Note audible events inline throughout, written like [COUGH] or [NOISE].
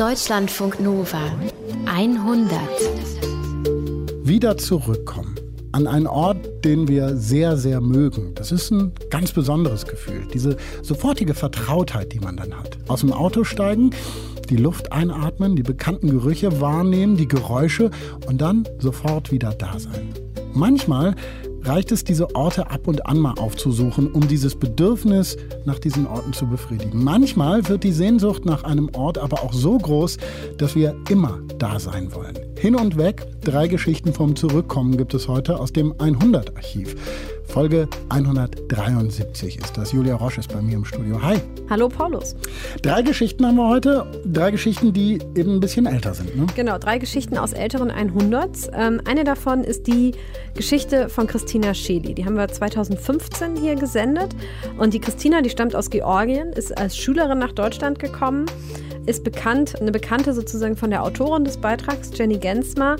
Deutschlandfunk Nova 100. Wieder zurückkommen an einen Ort, den wir sehr, sehr mögen. Das ist ein ganz besonderes Gefühl. Diese sofortige Vertrautheit, die man dann hat. Aus dem Auto steigen, die Luft einatmen, die bekannten Gerüche wahrnehmen, die Geräusche und dann sofort wieder da sein. Manchmal reicht es, diese Orte ab und an mal aufzusuchen, um dieses Bedürfnis nach diesen Orten zu befriedigen. Manchmal wird die Sehnsucht nach einem Ort aber auch so groß, dass wir immer da sein wollen. Hin und weg, drei Geschichten vom Zurückkommen gibt es heute aus dem 100-Archiv. Folge 173 ist das. Julia Roche ist bei mir im Studio. Hi. Hallo Paulus. Drei Geschichten haben wir heute. Drei Geschichten, die eben ein bisschen älter sind. Ne? Genau, drei Geschichten aus älteren 100s. Ähm, eine davon ist die Geschichte von Christina Scheli. Die haben wir 2015 hier gesendet. Und die Christina, die stammt aus Georgien, ist als Schülerin nach Deutschland gekommen ist bekannt, eine Bekannte sozusagen von der Autorin des Beitrags, Jenny Gensmer.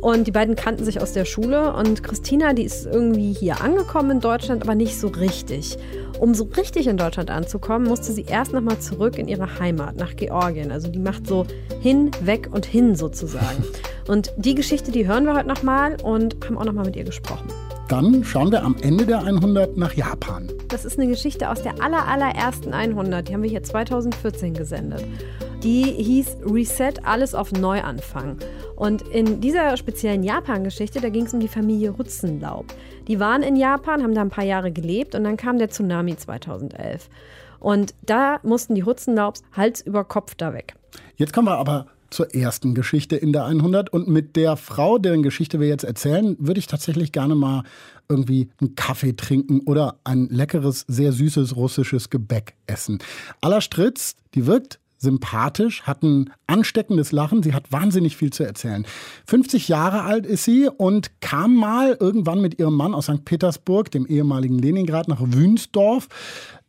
Und die beiden kannten sich aus der Schule. Und Christina, die ist irgendwie hier angekommen in Deutschland, aber nicht so richtig. Um so richtig in Deutschland anzukommen, musste sie erst nochmal zurück in ihre Heimat, nach Georgien. Also die macht so hin, weg und hin sozusagen. Und die Geschichte, die hören wir heute nochmal und haben auch nochmal mit ihr gesprochen. Dann schauen wir am Ende der 100 nach Japan. Das ist eine Geschichte aus der aller, allerersten 100. Die haben wir hier 2014 gesendet. Die hieß Reset, alles auf Neuanfang. Und in dieser speziellen Japan-Geschichte, da ging es um die Familie Rutzenlaub. Die waren in Japan, haben da ein paar Jahre gelebt und dann kam der Tsunami 2011. Und da mussten die Rutzenlaubs Hals über Kopf da weg. Jetzt kommen wir aber zur ersten Geschichte in der 100 und mit der Frau, deren Geschichte wir jetzt erzählen, würde ich tatsächlich gerne mal irgendwie einen Kaffee trinken oder ein leckeres, sehr süßes russisches Gebäck essen. Alla Stritz, die wirkt sympathisch, hat ein ansteckendes Lachen. Sie hat wahnsinnig viel zu erzählen. 50 Jahre alt ist sie und kam mal irgendwann mit ihrem Mann aus St. Petersburg, dem ehemaligen Leningrad, nach Wünsdorf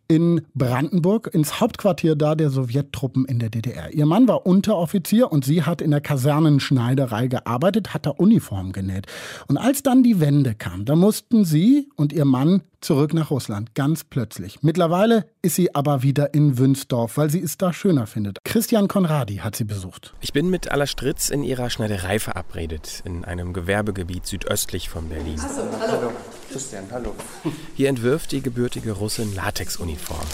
in Brandenburg ins Hauptquartier da der Sowjettruppen in der DDR. Ihr Mann war Unteroffizier und sie hat in der Kasernenschneiderei gearbeitet, hat da Uniform genäht. Und als dann die Wende kam, da mussten sie und ihr Mann zurück nach Russland, ganz plötzlich. Mittlerweile ist sie aber wieder in Wünsdorf, weil sie es da schöner findet. Christian Konradi hat sie besucht. Ich bin mit Alla Stritz in ihrer Schneiderei verabredet, in einem Gewerbegebiet südöstlich von Berlin. Also, hallo. Christian, hallo. Hier entwirft die gebürtige Russin Latexuniform.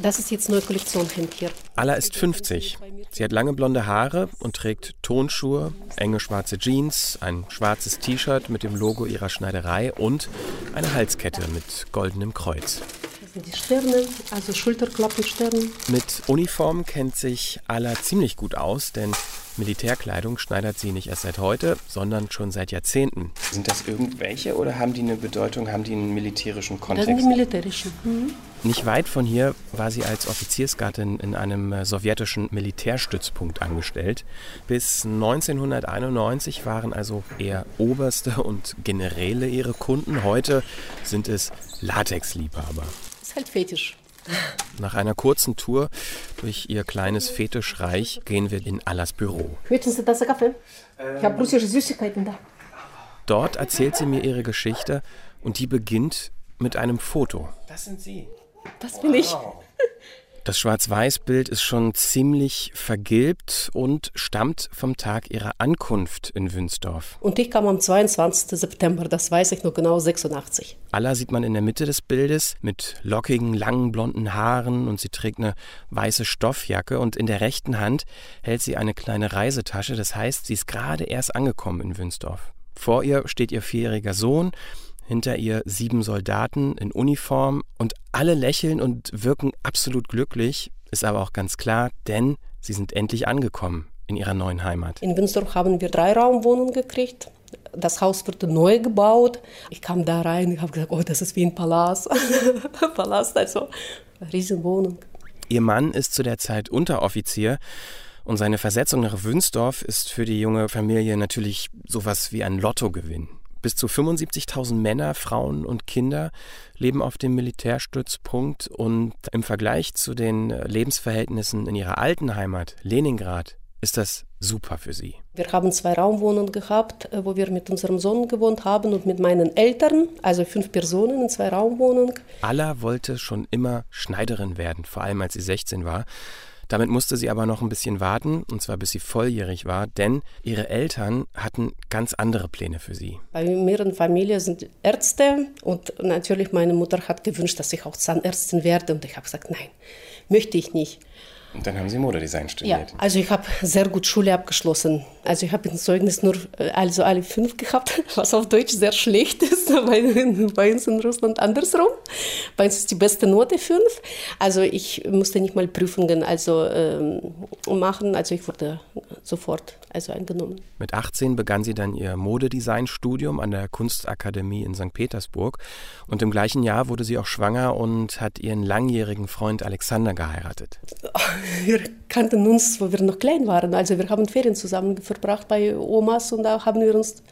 Das ist jetzt neue Kollektion hier. Alla ist 50. Sie hat lange blonde Haare und trägt Tonschuhe, enge schwarze Jeans, ein schwarzes T-Shirt mit dem Logo ihrer Schneiderei und eine Halskette mit goldenem Kreuz. Das sind die Sterne, also Schulterklappensterne. Mit Uniform kennt sich Alla ziemlich gut aus, denn Militärkleidung schneidert sie nicht erst seit heute, sondern schon seit Jahrzehnten. Sind das irgendwelche oder haben die eine Bedeutung, haben die einen militärischen Kontext? Das sind die militärischen. Mhm. Nicht weit von hier war sie als Offiziersgattin in einem äh, sowjetischen Militärstützpunkt angestellt. Bis 1991 waren also eher Oberste und Generäle ihre Kunden. Heute sind es Latexliebhaber. Das ist halt Fetisch. Nach einer kurzen Tour durch ihr kleines Fetischreich gehen wir in Allas Büro. Möchten Sie das Kaffee? Ich habe russische Süßigkeiten da. Dort erzählt sie mir ihre Geschichte und die beginnt mit einem Foto. Das sind Sie. Das bin ich. Das Schwarz-Weiß-Bild ist schon ziemlich vergilbt und stammt vom Tag ihrer Ankunft in Wünsdorf. Und ich kam am 22. September, das weiß ich noch genau, 86. Alla sieht man in der Mitte des Bildes mit lockigen, langen, blonden Haaren und sie trägt eine weiße Stoffjacke und in der rechten Hand hält sie eine kleine Reisetasche. Das heißt, sie ist gerade erst angekommen in Wünsdorf. Vor ihr steht ihr vierjähriger Sohn, hinter ihr sieben Soldaten in Uniform und alle lächeln und wirken absolut glücklich, ist aber auch ganz klar, denn sie sind endlich angekommen in ihrer neuen Heimat. In Wünsdorf haben wir drei Raumwohnungen gekriegt. Das Haus wurde neu gebaut. Ich kam da rein, ich habe gesagt, oh, das ist wie ein Palast. [LAUGHS] Palast, also eine Riesenwohnung. Ihr Mann ist zu der Zeit Unteroffizier und seine Versetzung nach Wünsdorf ist für die junge Familie natürlich sowas wie ein Lottogewinn. Bis zu 75.000 Männer, Frauen und Kinder leben auf dem Militärstützpunkt und im Vergleich zu den Lebensverhältnissen in ihrer alten Heimat, Leningrad, ist das super für sie. Wir haben zwei Raumwohnungen gehabt, äh, wo wir mit unserem Sohn gewohnt haben und mit meinen Eltern, also fünf Personen in zwei Raumwohnungen. Alla wollte schon immer Schneiderin werden, vor allem als sie 16 war. Damit musste sie aber noch ein bisschen warten, und zwar bis sie volljährig war, denn ihre Eltern hatten ganz andere Pläne für sie. Bei mehreren Familien sind Ärzte und natürlich meine Mutter hat gewünscht, dass ich auch Zahnärztin werde und ich habe gesagt, nein, möchte ich nicht. Und dann haben Sie Modedesign studiert. Ja, also ich habe sehr gut Schule abgeschlossen. Also ich habe im Zeugnis nur äh, also alle fünf gehabt, [LAUGHS] was auf Deutsch sehr schlecht ist. [LAUGHS] Bei, bei uns in Russland andersrum. Bei uns ist die beste Note fünf. Also ich musste nicht mal Prüfungen also ähm, machen. Also ich wurde sofort also eingenommen. Mit 18 begann sie dann ihr Modedesign-Studium an der Kunstakademie in St. Petersburg. Und im gleichen Jahr wurde sie auch schwanger und hat ihren langjährigen Freund Alexander geheiratet. [LAUGHS] Wir kannten uns, wo wir noch klein waren. Also wir haben Ferien zusammen verbracht bei Omas und da haben wir uns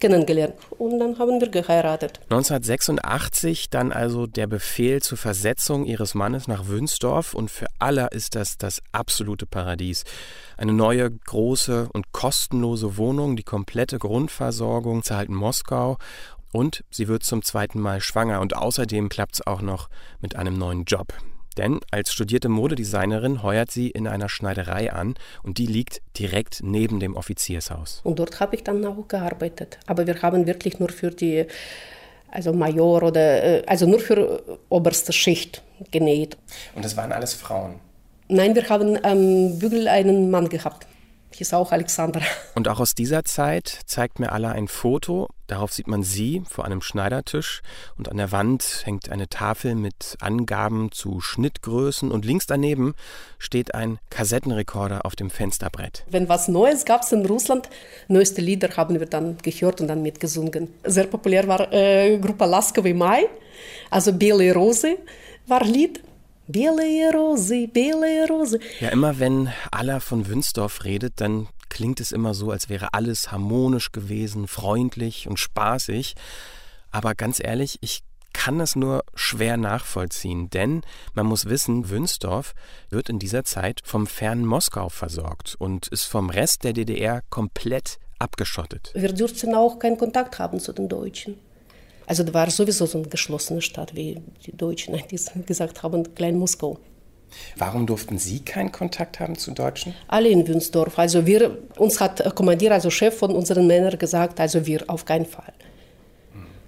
kennengelernt. Und dann haben wir geheiratet. 1986 dann also der Befehl zur Versetzung ihres Mannes nach Wünsdorf und für alle ist das das absolute Paradies. Eine neue, große und kostenlose Wohnung, die komplette Grundversorgung zahlt Moskau und sie wird zum zweiten Mal schwanger und außerdem klappt es auch noch mit einem neuen Job. Denn als studierte Modedesignerin heuert sie in einer Schneiderei an und die liegt direkt neben dem Offiziershaus. Und dort habe ich dann auch gearbeitet. Aber wir haben wirklich nur für die, also Major oder, äh, also nur für oberste Schicht genäht. Und das waren alles Frauen? Nein, wir haben am Bügel einen Mann gehabt hieß auch Alexandra. [LAUGHS] Und auch aus dieser Zeit zeigt mir Allah ein Foto. Darauf sieht man sie vor einem Schneidertisch und an der Wand hängt eine Tafel mit Angaben zu Schnittgrößen und links daneben steht ein Kassettenrekorder auf dem Fensterbrett. Wenn was Neues gab es in Russland, neueste Lieder haben wir dann gehört und dann mitgesungen. Sehr populär war äh, Gruppe Laskowy Mai, also Bele Rose war Lied. Белые Rose, белые Rose. Ja, immer wenn Allah von Wünsdorf redet, dann klingt es immer so, als wäre alles harmonisch gewesen, freundlich und spaßig. Aber ganz ehrlich, ich kann das nur schwer nachvollziehen, denn man muss wissen, Wünsdorf wird in dieser Zeit vom fernen Moskau versorgt und ist vom Rest der DDR komplett abgeschottet. Wir durften auch keinen Kontakt haben zu den Deutschen. Also da war sowieso so eine geschlossene Stadt, wie die Deutschen gesagt haben, Klein Moskau. Warum durften Sie keinen Kontakt haben zu Deutschen? Alle in Wünsdorf. Also wir, uns hat Kommandier, also Chef von unseren Männern gesagt, also wir auf keinen Fall.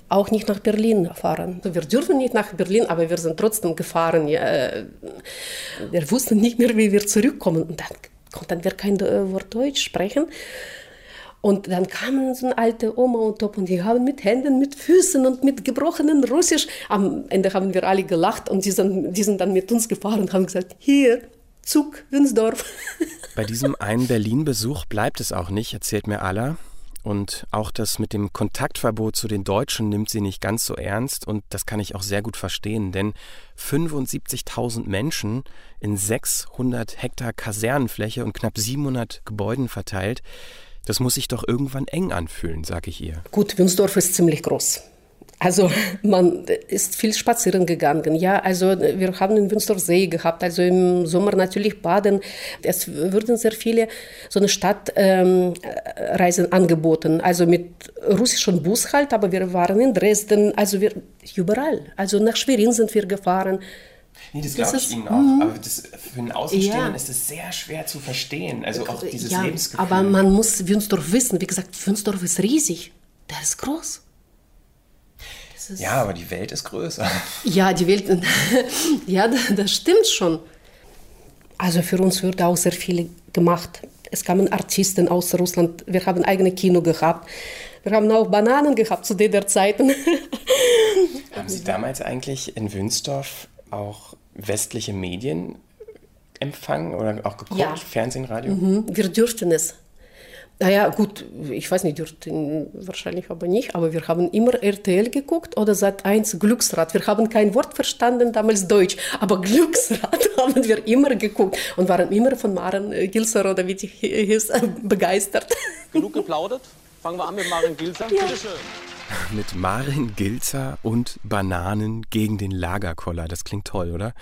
Auch nicht nach Berlin fahren. Also wir dürfen nicht nach Berlin, aber wir sind trotzdem gefahren. Ja, wir wussten nicht mehr, wie wir zurückkommen. Und dann konnten wir kein Wort Deutsch sprechen. Und dann kamen so eine alte Oma und Top und die haben mit Händen, mit Füßen und mit gebrochenen Russisch. Am Ende haben wir alle gelacht und die sind, die sind dann mit uns gefahren und haben gesagt, hier, Zug, Winsdorf. [LAUGHS] Bei diesem einen Berlin-Besuch bleibt es auch nicht, erzählt mir Alla. Und auch das mit dem Kontaktverbot zu den Deutschen nimmt sie nicht ganz so ernst und das kann ich auch sehr gut verstehen, denn 75.000 Menschen in 600 Hektar Kasernenfläche und knapp 700 Gebäuden verteilt, das muss sich doch irgendwann eng anfühlen, sage ich ihr. Gut, Wünsdorf ist ziemlich groß. Also man ist viel spazieren gegangen. Ja, also wir haben in Wünsdorf See gehabt, also im Sommer natürlich baden. Es wurden sehr viele so eine Stadtreisen ähm, angeboten, also mit russischem Bus halt, aber wir waren in Dresden, also wir überall. Also nach Schwerin sind wir gefahren. Nee, das glaube ich Ihnen auch. Mhm. Aber das, für einen Außenstehenden ja. ist es sehr schwer zu verstehen. Also auch dieses ja, Lebensgefühl. Aber man muss Wünsdorf wissen. Wie gesagt, Wünsdorf ist riesig. Der ist groß. Ist ja, aber die Welt ist größer. [LAUGHS] Ja, die Welt, [LAUGHS] ja, das stimmt schon. Also für uns wird auch sehr viel gemacht. Es kamen Artisten aus Russland. Wir haben eigene Kino gehabt. Wir haben auch Bananen gehabt zu der Zeiten. [LAUGHS] Haben Sie damals eigentlich in Wünsdorf auch westliche Medien empfangen oder auch geguckt? Ja. Fernsehen, Radio? Mhm, wir dürften es. Naja, gut, ich weiß nicht, dürften wahrscheinlich aber nicht, aber wir haben immer RTL geguckt oder seit 1 Glücksrad. Wir haben kein Wort verstanden, damals Deutsch, aber Glücksrad [LAUGHS] haben wir immer geguckt und waren immer von Maren Gilser oder wie die hieß, [LAUGHS] begeistert. Genug geplaudert? Fangen wir an mit Maren Gilser. Ja. Bitte schön [LAUGHS] mit Marin Gilzer und Bananen gegen den Lagerkoller. Das klingt toll, oder?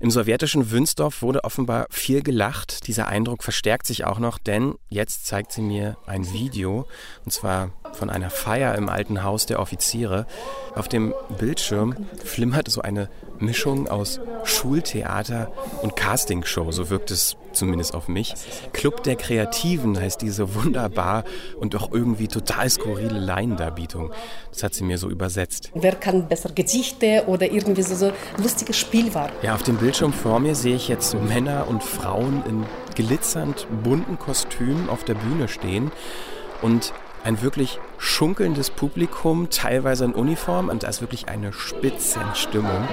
Im sowjetischen Wünsdorf wurde offenbar viel gelacht. Dieser Eindruck verstärkt sich auch noch, denn jetzt zeigt sie mir ein Video. Und zwar von einer Feier im alten Haus der Offiziere. Auf dem Bildschirm flimmert so eine Mischung aus Schultheater und Castingshow, so wirkt es zumindest auf mich. Club der Kreativen heißt diese wunderbar und doch irgendwie total skurrile Laiendarbietung. Das hat sie mir so übersetzt. Wer kann besser Gedichte oder irgendwie so, so lustiges Spiel war. Ja, auf dem Bildschirm vor mir sehe ich jetzt Männer und Frauen in glitzernd bunten Kostümen auf der Bühne stehen und ein wirklich schunkelndes Publikum, teilweise in Uniform und da ist wirklich eine Spitzenstimmung.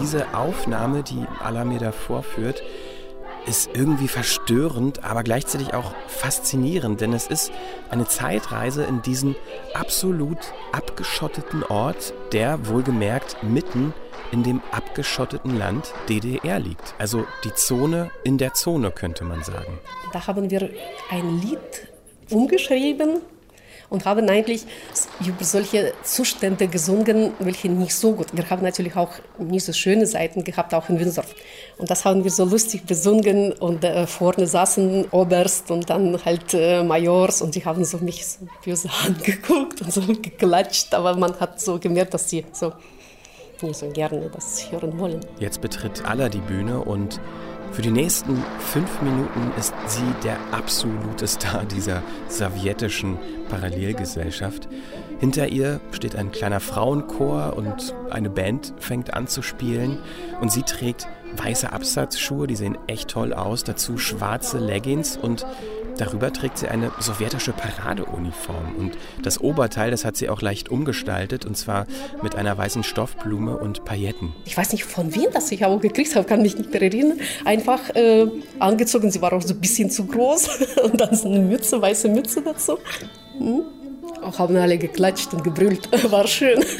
Diese Aufnahme, die Alameda vorführt, ist irgendwie verstörend, aber gleichzeitig auch faszinierend, denn es ist eine Zeitreise in diesen absolut abgeschotteten Ort, der wohlgemerkt mitten in dem abgeschotteten Land DDR liegt. Also die Zone in der Zone, könnte man sagen. Da haben wir ein Lied umgeschrieben und haben eigentlich über solche Zustände gesungen, welche nicht so gut. Wir haben natürlich auch nicht so schöne Seiten gehabt, auch in Windsor. Und das haben wir so lustig besungen und äh, vorne saßen Oberst und dann halt äh, Majors und die haben so mich so böse [LAUGHS] angeguckt und so geklatscht, aber man hat so gemerkt, dass sie so nicht so gerne das hören wollen. Jetzt betritt Alla die Bühne und für die nächsten fünf Minuten ist sie der absolute Star dieser sowjetischen Parallelgesellschaft. Hinter ihr steht ein kleiner Frauenchor und eine Band fängt an zu spielen und sie trägt weiße Absatzschuhe, die sehen echt toll aus, dazu schwarze Leggings und Darüber trägt sie eine sowjetische Paradeuniform und das Oberteil, das hat sie auch leicht umgestaltet und zwar mit einer weißen Stoffblume und Pailletten. Ich weiß nicht von wem das ich auch gekriegt habe, kann mich nicht mehr erinnern. Einfach äh, angezogen, sie war auch so ein bisschen zu groß [LAUGHS] und dann so eine Mütze, weiße Mütze dazu. Hm? Auch haben alle geklatscht und gebrüllt, [LAUGHS] war schön. [LAUGHS]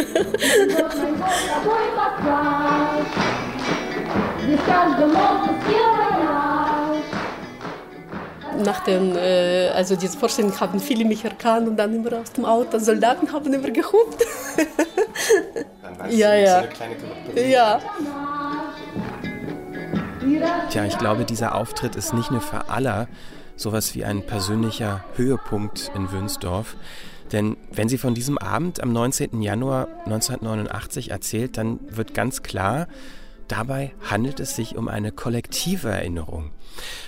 nach den, äh, also diese Vorstellung haben viele mich erkannt und dann immer aus dem Auto, Soldaten haben immer gehupt. ja, ja. ja. Tja, ich glaube, dieser Auftritt ist nicht nur für alle sowas wie ein persönlicher Höhepunkt in Wünsdorf. Denn wenn sie von diesem Abend am 19. Januar 1989 erzählt, dann wird ganz klar, Dabei handelt es sich um eine kollektive Erinnerung.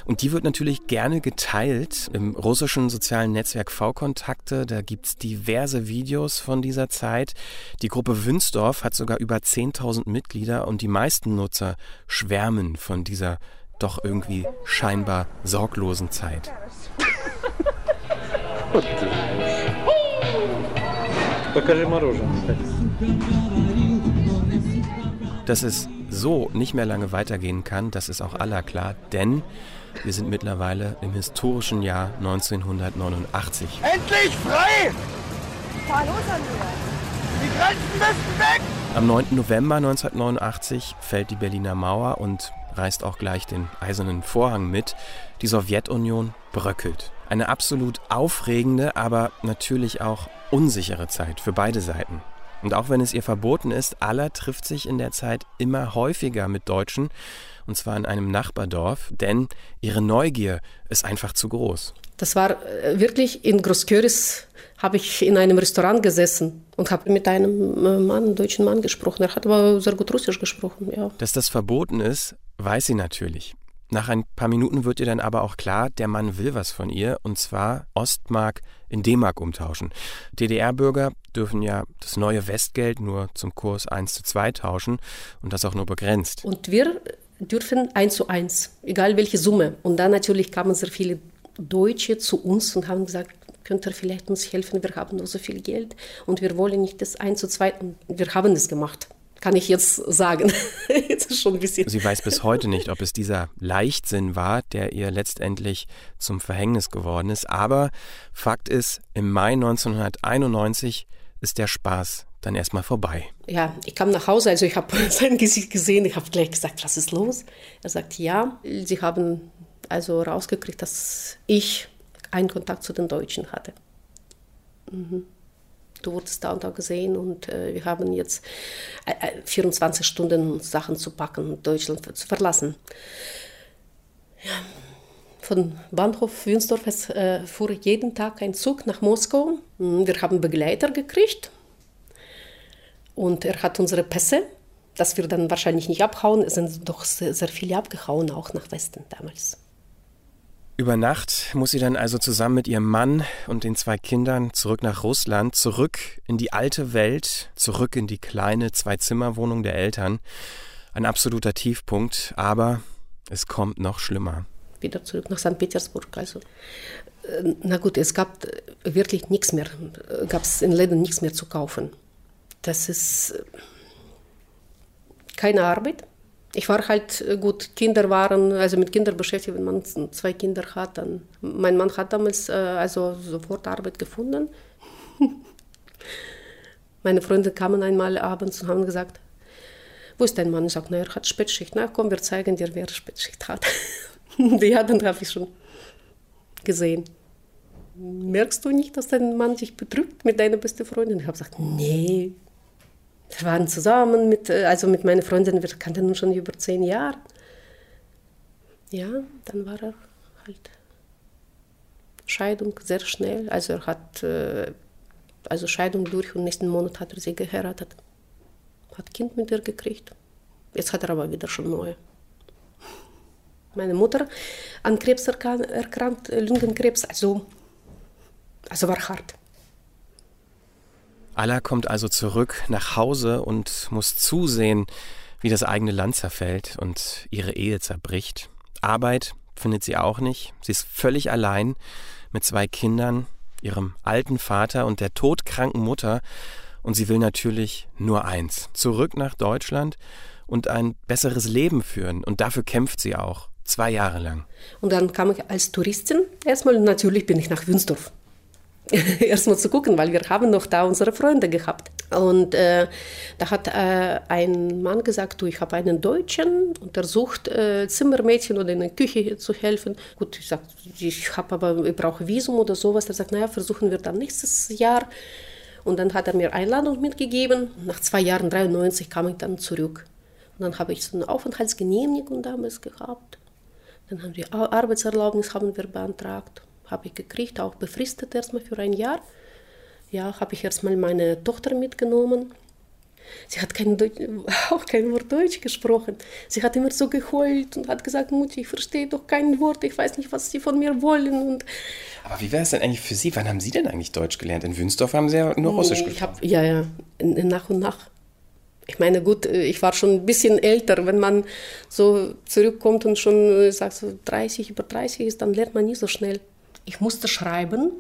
Und die wird natürlich gerne geteilt im russischen sozialen Netzwerk V-Kontakte. Da gibt es diverse Videos von dieser Zeit. Die Gruppe Wünsdorf hat sogar über 10.000 Mitglieder und die meisten Nutzer schwärmen von dieser doch irgendwie scheinbar sorglosen Zeit. Das ist so nicht mehr lange weitergehen kann, das ist auch aller klar, denn wir sind mittlerweile im historischen Jahr 1989. Endlich frei! Fahr los an Die Grenzen müssen weg! Am 9. November 1989 fällt die Berliner Mauer und reißt auch gleich den eisernen Vorhang mit. Die Sowjetunion bröckelt. Eine absolut aufregende, aber natürlich auch unsichere Zeit für beide Seiten. Und auch wenn es ihr verboten ist, Allah trifft sich in der Zeit immer häufiger mit Deutschen, und zwar in einem Nachbardorf, denn ihre Neugier ist einfach zu groß. Das war äh, wirklich in Großköris, habe ich in einem Restaurant gesessen und habe mit einem äh, Mann, einem deutschen Mann gesprochen. Er hat aber sehr gut Russisch gesprochen, ja. Dass das verboten ist, weiß sie natürlich. Nach ein paar Minuten wird ihr dann aber auch klar, der Mann will was von ihr, und zwar Ostmark in D-Mark umtauschen. DDR-Bürger dürfen ja das neue Westgeld nur zum Kurs 1 zu 2 tauschen und das auch nur begrenzt. Und wir dürfen 1 zu 1, egal welche Summe. Und dann natürlich kamen sehr viele Deutsche zu uns und haben gesagt, könnt ihr vielleicht uns helfen, wir haben nur so viel Geld und wir wollen nicht das 1 zu 2. Und wir haben es gemacht kann ich jetzt sagen. [LAUGHS] jetzt ist schon ein bisschen. Sie weiß bis heute nicht, ob es dieser Leichtsinn war, der ihr letztendlich zum Verhängnis geworden ist. Aber Fakt ist, im Mai 1991 ist der Spaß dann erstmal vorbei. Ja, ich kam nach Hause, also ich habe [LAUGHS] sein Gesicht gesehen, ich habe gleich gesagt, was ist los? Er sagt, ja, sie haben also rausgekriegt, dass ich einen Kontakt zu den Deutschen hatte. Mhm du wurdest da und da gesehen und äh, wir haben jetzt äh, 24 äh, Stunden Sachen zu packen, Deutschland zu verlassen. Ja, Von Bahnhof Wünsdorf äh, fuhr jeden Tag ein Zug nach Moskau. Hm, Wir haben Begleiter gekriegt und er hat unsere Pässe, dass wir dann wahrscheinlich nicht abhauen. Es sind doch sehr, sehr viele abgehauen, auch nach Westen damals. Über Nacht muss sie dann also zusammen mit ihrem Mann und den zwei Kindern zurück nach Russland, zurück in die alte Welt, zurück in die kleine Zwei-Zimmer-Wohnung der Eltern. Ein absoluter Tiefpunkt, aber es kommt noch schlimmer. Wieder zurück nach St. Petersburg. Also, äh, na gut, es gab äh, wirklich nichts mehr, gab es in Läden nichts mehr zu kaufen. Das ist äh, keine Arbeit. Ich war halt äh, gut, Kinder waren, also mit Kindern beschäftigt, wenn man zwei Kinder hat, dann, mein Mann hat damals äh, also sofort Arbeit gefunden. [LAUGHS] Meine Freunde kamen einmal abends und haben gesagt, wo ist dein Mann? Ich sage, na, er hat Spätschicht. Na komm, wir zeigen dir, wer Spätschicht hat. [LAUGHS] ja, dann habe ich schon gesehen. Merkst du nicht, dass dein Mann dich betrügt mit deiner besten Freundin? Ich habe gesagt, nee. Wir waren zusammen, mit, äh, also mit meiner Freundin, wir kannten uns schon über zehn Jahre. Ja, dann war er halt Scheidung sehr schnell. Also er hat äh, also Scheidung durch und nächsten Monat hat er sie geheiratet. Hat Kind mit ihr gekriegt. Jetzt hat er aber wieder schon neue. Meine Mutter an Krebs erkrankt, äh, Lungenkrebs, also, also war hart. Alla kommt also zurück nach Hause und muss zusehen, wie das eigene Land zerfällt und ihre Ehe zerbricht. Arbeit findet sie auch nicht. Sie ist völlig allein mit zwei Kindern, ihrem alten Vater und der todkranken Mutter. Und sie will natürlich nur eins, zurück nach Deutschland und ein besseres Leben führen. Und dafür kämpft sie auch, zwei Jahre lang. Und dann kam ich als Touristin erstmal, natürlich bin ich nach Wünsdorf. [LAUGHS] erstmal zu gucken, weil wir haben noch da unsere Freunde gehabt. Und äh, da hat äh, ein Mann gesagt, du, ich habe einen Deutschen und der sucht äh, Zimmermädchen oder in der Küche zu helfen. Gut, ich sage, ich habe aber, ich brauche Visum oder sowas. Er sagt, naja, versuchen wir dann nächstes Jahr. Und dann hat er mir Einladung mitgegeben. Nach zwei Jahren, 93, kam ich dann zurück. Und dann habe ich so eine Aufenthaltsgenehmigung damals gehabt. Dann haben wir Ar- Arbeitserlaubnis haben wir beantragt, habe ich gekriegt, auch befristet erstmal für ein Jahr. Ja, habe ich erstmal meine Tochter mitgenommen. Sie hat kein Deutsch, [LAUGHS] auch kein Wort Deutsch gesprochen. Sie hat immer so geheult und hat gesagt, Mutti, ich verstehe doch kein Wort, ich weiß nicht, was Sie von mir wollen. Und Aber wie wäre es denn eigentlich für Sie? Wann haben Sie denn eigentlich Deutsch gelernt? In Wünsdorf haben Sie ja nur Russisch ich gesprochen. hab, ja, ja, nach und nach. Ich meine, gut, äh, ich war schon ein bisschen älter. Wenn man so zurückkommt und schon äh, sagt, so 30, über 30 ist, dann lernt man nie so schnell. Ich musste schreiben,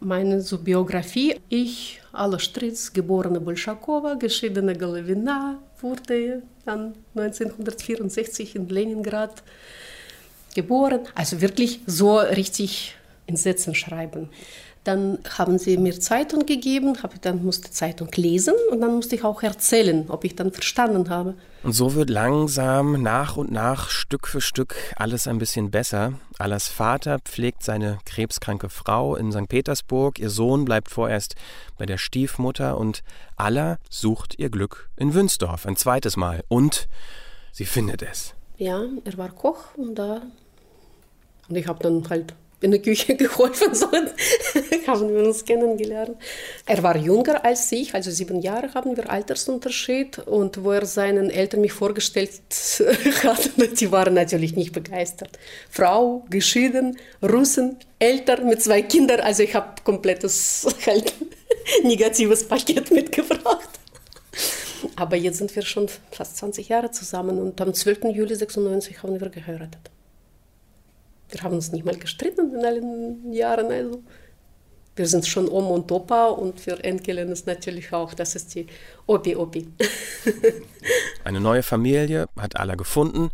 meine so Biografie. Ich, Alla Stritz, geborene Bolschakowa, geschiedene Golovina, wurde dann 1964 in Leningrad geboren. Also wirklich so richtig in Sätzen schreiben. Dann haben sie mir Zeitung gegeben, habe dann musste Zeitung lesen und dann musste ich auch erzählen, ob ich dann verstanden habe. Und so wird langsam, nach und nach, Stück für Stück alles ein bisschen besser. Allas Vater pflegt seine krebskranke Frau in St. Petersburg, ihr Sohn bleibt vorerst bei der Stiefmutter und Alla sucht ihr Glück in Wünsdorf ein zweites Mal. Und sie findet es. Ja, er war Koch und da und ich habe dann halt in der Küche [LAUGHS] geholfen, so [LAUGHS] haben wir uns kennengelernt. Er war jünger als ich, also sieben Jahre haben wir Altersunterschied und wo er seinen Eltern mich vorgestellt [LAUGHS] hat, die waren natürlich nicht begeistert. Frau, geschieden, Russen, älter mit zwei Kindern, also ich habe komplettes halt negatives Paket mitgebracht. Aber jetzt sind wir schon fast 20 Jahre zusammen und am 12. Juli 96 haben wir geheiratet. Wir haben uns nicht mal gestritten in allen Jahren. Also. Wir sind schon Oma und Opa und für Enkelin ist natürlich auch, das ist die Opi-Opi. [LAUGHS] Eine neue Familie hat Alla gefunden.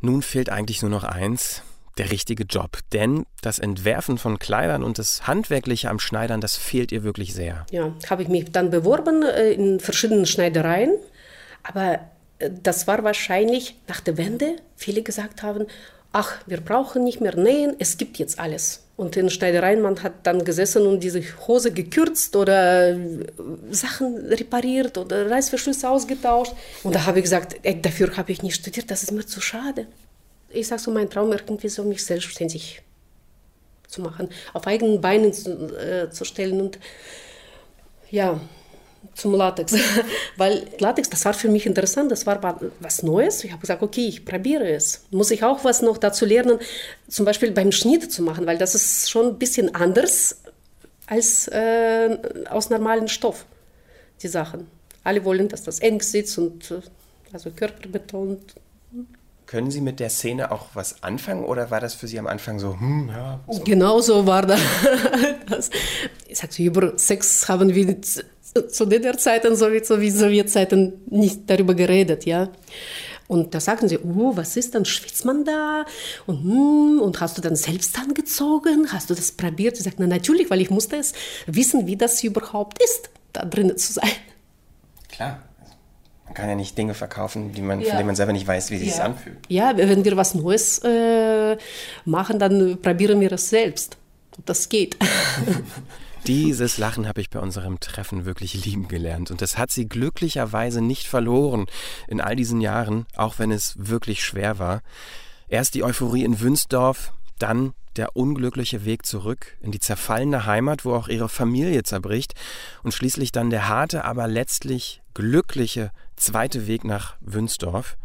Nun fehlt eigentlich nur noch eins, der richtige Job. Denn das Entwerfen von Kleidern und das Handwerkliche am Schneidern, das fehlt ihr wirklich sehr. Ja, habe ich mich dann beworben äh, in verschiedenen Schneidereien. Aber äh, das war wahrscheinlich nach der Wende, viele gesagt haben, ach, wir brauchen nicht mehr nähen, es gibt jetzt alles. Und in Schneidereien, hat dann gesessen und diese Hose gekürzt oder äh, Sachen repariert oder Reißverschlüsse ausgetauscht. Und da habe ich gesagt, ey, dafür habe ich nicht studiert, das ist mir zu schade. ich sage so, mein Traum irgendwie so, mich selbstständig zu machen, auf eigenen Beinen zu, äh, zu stellen und ja, zum Latex. [LAUGHS] Weil Latex, das war für mich interessant, das war was Neues. Ich habe gesagt, okay, ich probiere es. Muss ich auch was noch dazu lernen, zum Beispiel beim Schnitt zu machen, weil das ist schon ein bisschen anders als äh, aus normalem Stoff, die Sachen. Alle wollen, dass das eng sitzt und äh, also körperbetont. Können Sie mit der Szene auch was anfangen oder war das für Sie am Anfang so, hm, ja? So. Genau so war [LAUGHS] das. Ich sage, über Sex haben wir zu DDR-Zeiten sowie wie Sowjetzeiten nicht darüber geredet, ja. Und da sagten sie, oh, was ist, dann schwitzt man da? Und, hm, und hast du dann selbst angezogen? Hast du das probiert? Ich sagte, na natürlich, weil ich musste es wissen, wie das überhaupt ist, da drinnen zu sein. Klar. Man kann ja nicht Dinge verkaufen, die man, ja. von denen man selber nicht weiß, wie sich ja. anfühlt. Ja, wenn wir was Neues äh, machen, dann probieren wir es selbst. Das geht. [LAUGHS] Dieses Lachen habe ich bei unserem Treffen wirklich lieben gelernt. Und das hat sie glücklicherweise nicht verloren in all diesen Jahren, auch wenn es wirklich schwer war. Erst die Euphorie in Wünsdorf, dann der unglückliche Weg zurück in die zerfallene Heimat, wo auch ihre Familie zerbricht, und schließlich dann der harte, aber letztlich glückliche zweite Weg nach Wünsdorf.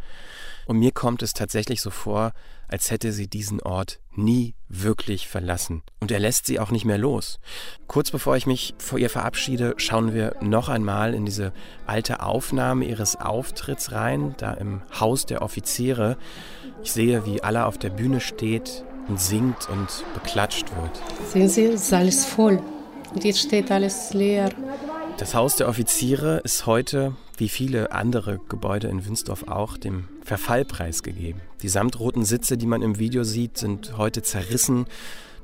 Und mir kommt es tatsächlich so vor, als hätte sie diesen Ort nie wirklich verlassen. Und er lässt sie auch nicht mehr los. Kurz bevor ich mich vor ihr verabschiede, schauen wir noch einmal in diese alte Aufnahme ihres Auftritts rein, da im Haus der Offiziere. Ich sehe, wie Allah auf der Bühne steht und singt und beklatscht wird. Sehen Sie, es ist alles voll. Und jetzt steht alles leer. Das Haus der Offiziere ist heute, wie viele andere Gebäude in Wünsdorf auch, dem Verfall preisgegeben. Die samtroten Sitze, die man im Video sieht, sind heute zerrissen.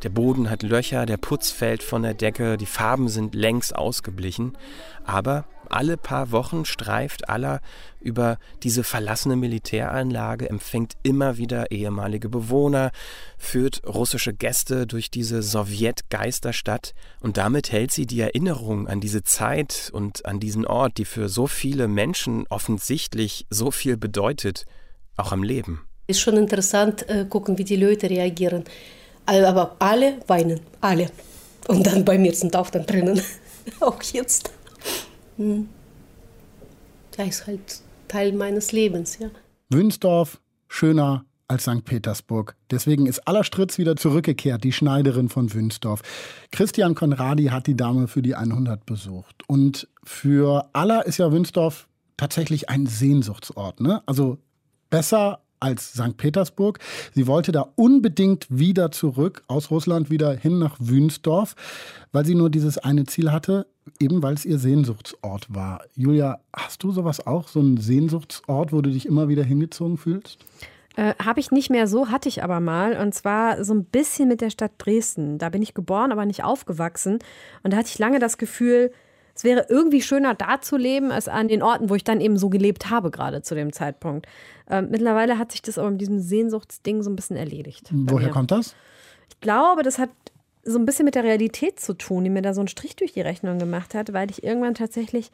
Der Boden hat Löcher, der Putz fällt von der Decke, die Farben sind längst ausgeblichen. Aber alle paar Wochen streift Aller über diese verlassene Militäranlage, empfängt immer wieder ehemalige Bewohner, führt russische Gäste durch diese Sowjetgeisterstadt und damit hält sie die Erinnerung an diese Zeit und an diesen Ort, die für so viele Menschen offensichtlich so viel bedeutet, auch am Leben. Ist schon interessant, äh, gucken, wie die Leute reagieren. Aber alle weinen, alle. Und dann bei mir sind auch dann drinnen, [LAUGHS] auch jetzt. Hm. Das ist halt Teil meines Lebens, ja. Wünsdorf, schöner als St. Petersburg. Deswegen ist aller Stritz wieder zurückgekehrt, die Schneiderin von Wünsdorf. Christian Konradi hat die Dame für die 100 besucht. Und für aller ist ja Wünsdorf tatsächlich ein Sehnsuchtsort. Ne? Also besser als St. Petersburg. Sie wollte da unbedingt wieder zurück aus Russland, wieder hin nach Wünsdorf, weil sie nur dieses eine Ziel hatte, eben weil es ihr Sehnsuchtsort war. Julia, hast du sowas auch, so einen Sehnsuchtsort, wo du dich immer wieder hingezogen fühlst? Äh, Habe ich nicht mehr so, hatte ich aber mal. Und zwar so ein bisschen mit der Stadt Dresden. Da bin ich geboren, aber nicht aufgewachsen. Und da hatte ich lange das Gefühl, es wäre irgendwie schöner da zu leben, als an den Orten, wo ich dann eben so gelebt habe, gerade zu dem Zeitpunkt. Ähm, mittlerweile hat sich das aber mit diesem Sehnsuchtsding so ein bisschen erledigt. Woher kommt das? Ich glaube, das hat so ein bisschen mit der Realität zu tun, die mir da so einen Strich durch die Rechnung gemacht hat, weil ich irgendwann tatsächlich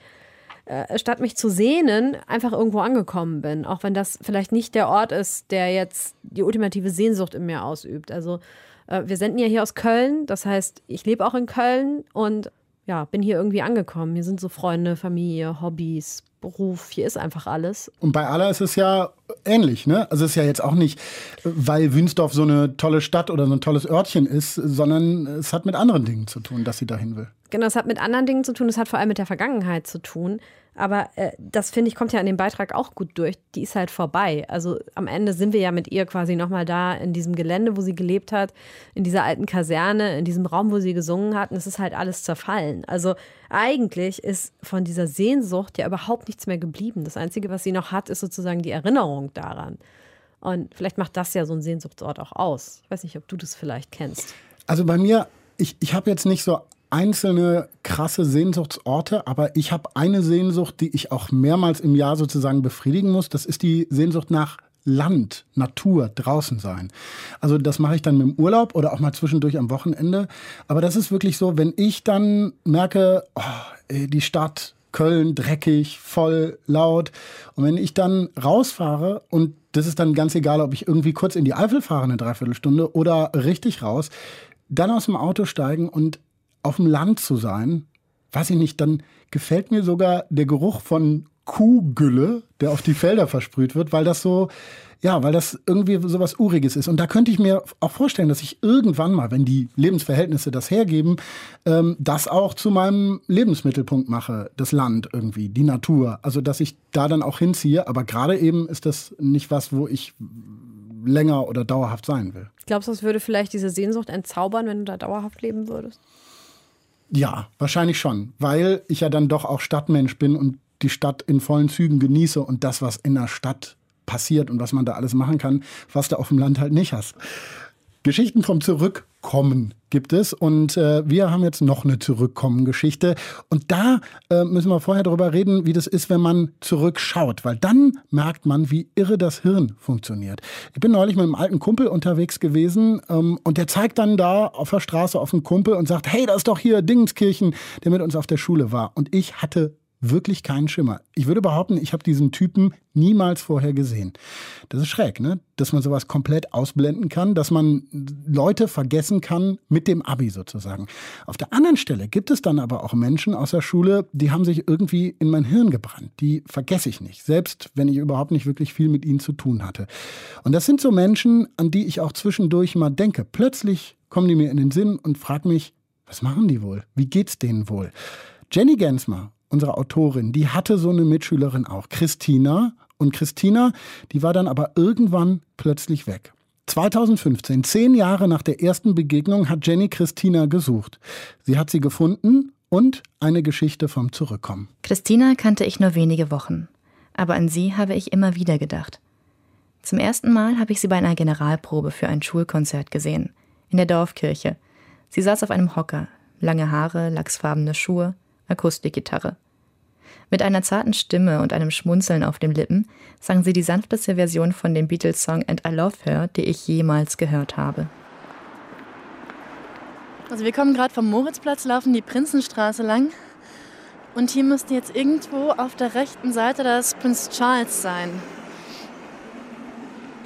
äh, statt mich zu sehnen, einfach irgendwo angekommen bin. Auch wenn das vielleicht nicht der Ort ist, der jetzt die ultimative Sehnsucht in mir ausübt. Also äh, wir senden ja hier aus Köln, das heißt, ich lebe auch in Köln und ja, bin hier irgendwie angekommen. Hier sind so Freunde, Familie, Hobbys, Beruf, hier ist einfach alles. Und bei aller ist es ja ähnlich, ne? Also es ist ja jetzt auch nicht, weil Wünsdorf so eine tolle Stadt oder so ein tolles Örtchen ist, sondern es hat mit anderen Dingen zu tun, dass sie dahin will. Genau, es hat mit anderen Dingen zu tun, es hat vor allem mit der Vergangenheit zu tun. Aber äh, das finde ich kommt ja in dem Beitrag auch gut durch. Die ist halt vorbei. Also am Ende sind wir ja mit ihr quasi nochmal da in diesem Gelände, wo sie gelebt hat, in dieser alten Kaserne, in diesem Raum, wo sie gesungen hat. Und es ist halt alles zerfallen. Also eigentlich ist von dieser Sehnsucht ja überhaupt nichts mehr geblieben. Das Einzige, was sie noch hat, ist sozusagen die Erinnerung daran. Und vielleicht macht das ja so ein Sehnsuchtsort auch aus. Ich weiß nicht, ob du das vielleicht kennst. Also bei mir, ich, ich habe jetzt nicht so einzelne krasse Sehnsuchtsorte, aber ich habe eine Sehnsucht, die ich auch mehrmals im Jahr sozusagen befriedigen muss. Das ist die Sehnsucht nach Land, Natur, draußen sein. Also das mache ich dann mit dem Urlaub oder auch mal zwischendurch am Wochenende. Aber das ist wirklich so, wenn ich dann merke, oh, die Stadt, Köln dreckig, voll, laut. Und wenn ich dann rausfahre und das ist dann ganz egal, ob ich irgendwie kurz in die Eifel fahre, eine Dreiviertelstunde oder richtig raus, dann aus dem Auto steigen und auf dem Land zu sein, weiß ich nicht, dann gefällt mir sogar der Geruch von Kuhgülle, der auf die Felder versprüht wird, weil das so, ja, weil das irgendwie so was Uriges ist. Und da könnte ich mir auch vorstellen, dass ich irgendwann mal, wenn die Lebensverhältnisse das hergeben, ähm, das auch zu meinem Lebensmittelpunkt mache, das Land irgendwie, die Natur. Also, dass ich da dann auch hinziehe. Aber gerade eben ist das nicht was, wo ich länger oder dauerhaft sein will. Glaubst du, es würde vielleicht diese Sehnsucht entzaubern, wenn du da dauerhaft leben würdest? Ja, wahrscheinlich schon, weil ich ja dann doch auch Stadtmensch bin und die Stadt in vollen Zügen genieße und das, was in der Stadt passiert und was man da alles machen kann, was du auf dem Land halt nicht hast. Geschichten vom Zurückkommen gibt es. Und äh, wir haben jetzt noch eine Zurückkommen-Geschichte. Und da äh, müssen wir vorher darüber reden, wie das ist, wenn man zurückschaut, weil dann merkt man, wie irre das Hirn funktioniert. Ich bin neulich mit einem alten Kumpel unterwegs gewesen ähm, und der zeigt dann da auf der Straße auf einen Kumpel und sagt, hey, das ist doch hier Dingenskirchen, der mit uns auf der Schule war. Und ich hatte wirklich keinen Schimmer. Ich würde behaupten, ich habe diesen Typen niemals vorher gesehen. Das ist schräg, ne? Dass man sowas komplett ausblenden kann, dass man Leute vergessen kann mit dem Abi sozusagen. Auf der anderen Stelle gibt es dann aber auch Menschen aus der Schule, die haben sich irgendwie in mein Hirn gebrannt. Die vergesse ich nicht, selbst wenn ich überhaupt nicht wirklich viel mit ihnen zu tun hatte. Und das sind so Menschen, an die ich auch zwischendurch mal denke. Plötzlich kommen die mir in den Sinn und fragen mich, was machen die wohl? Wie geht's denen wohl? Jenny Gensmer unsere Autorin, die hatte so eine Mitschülerin auch, Christina. Und Christina, die war dann aber irgendwann plötzlich weg. 2015, zehn Jahre nach der ersten Begegnung, hat Jenny Christina gesucht. Sie hat sie gefunden und eine Geschichte vom Zurückkommen. Christina kannte ich nur wenige Wochen, aber an sie habe ich immer wieder gedacht. Zum ersten Mal habe ich sie bei einer Generalprobe für ein Schulkonzert gesehen, in der Dorfkirche. Sie saß auf einem Hocker, lange Haare, lachsfarbene Schuhe, Akustikgitarre. Mit einer zarten Stimme und einem Schmunzeln auf den Lippen sang sie die sanfteste Version von dem Beatles-Song And I Love Her, die ich jemals gehört habe. Also wir kommen gerade vom Moritzplatz, laufen die Prinzenstraße lang. Und hier müsste jetzt irgendwo auf der rechten Seite das Prince Charles sein.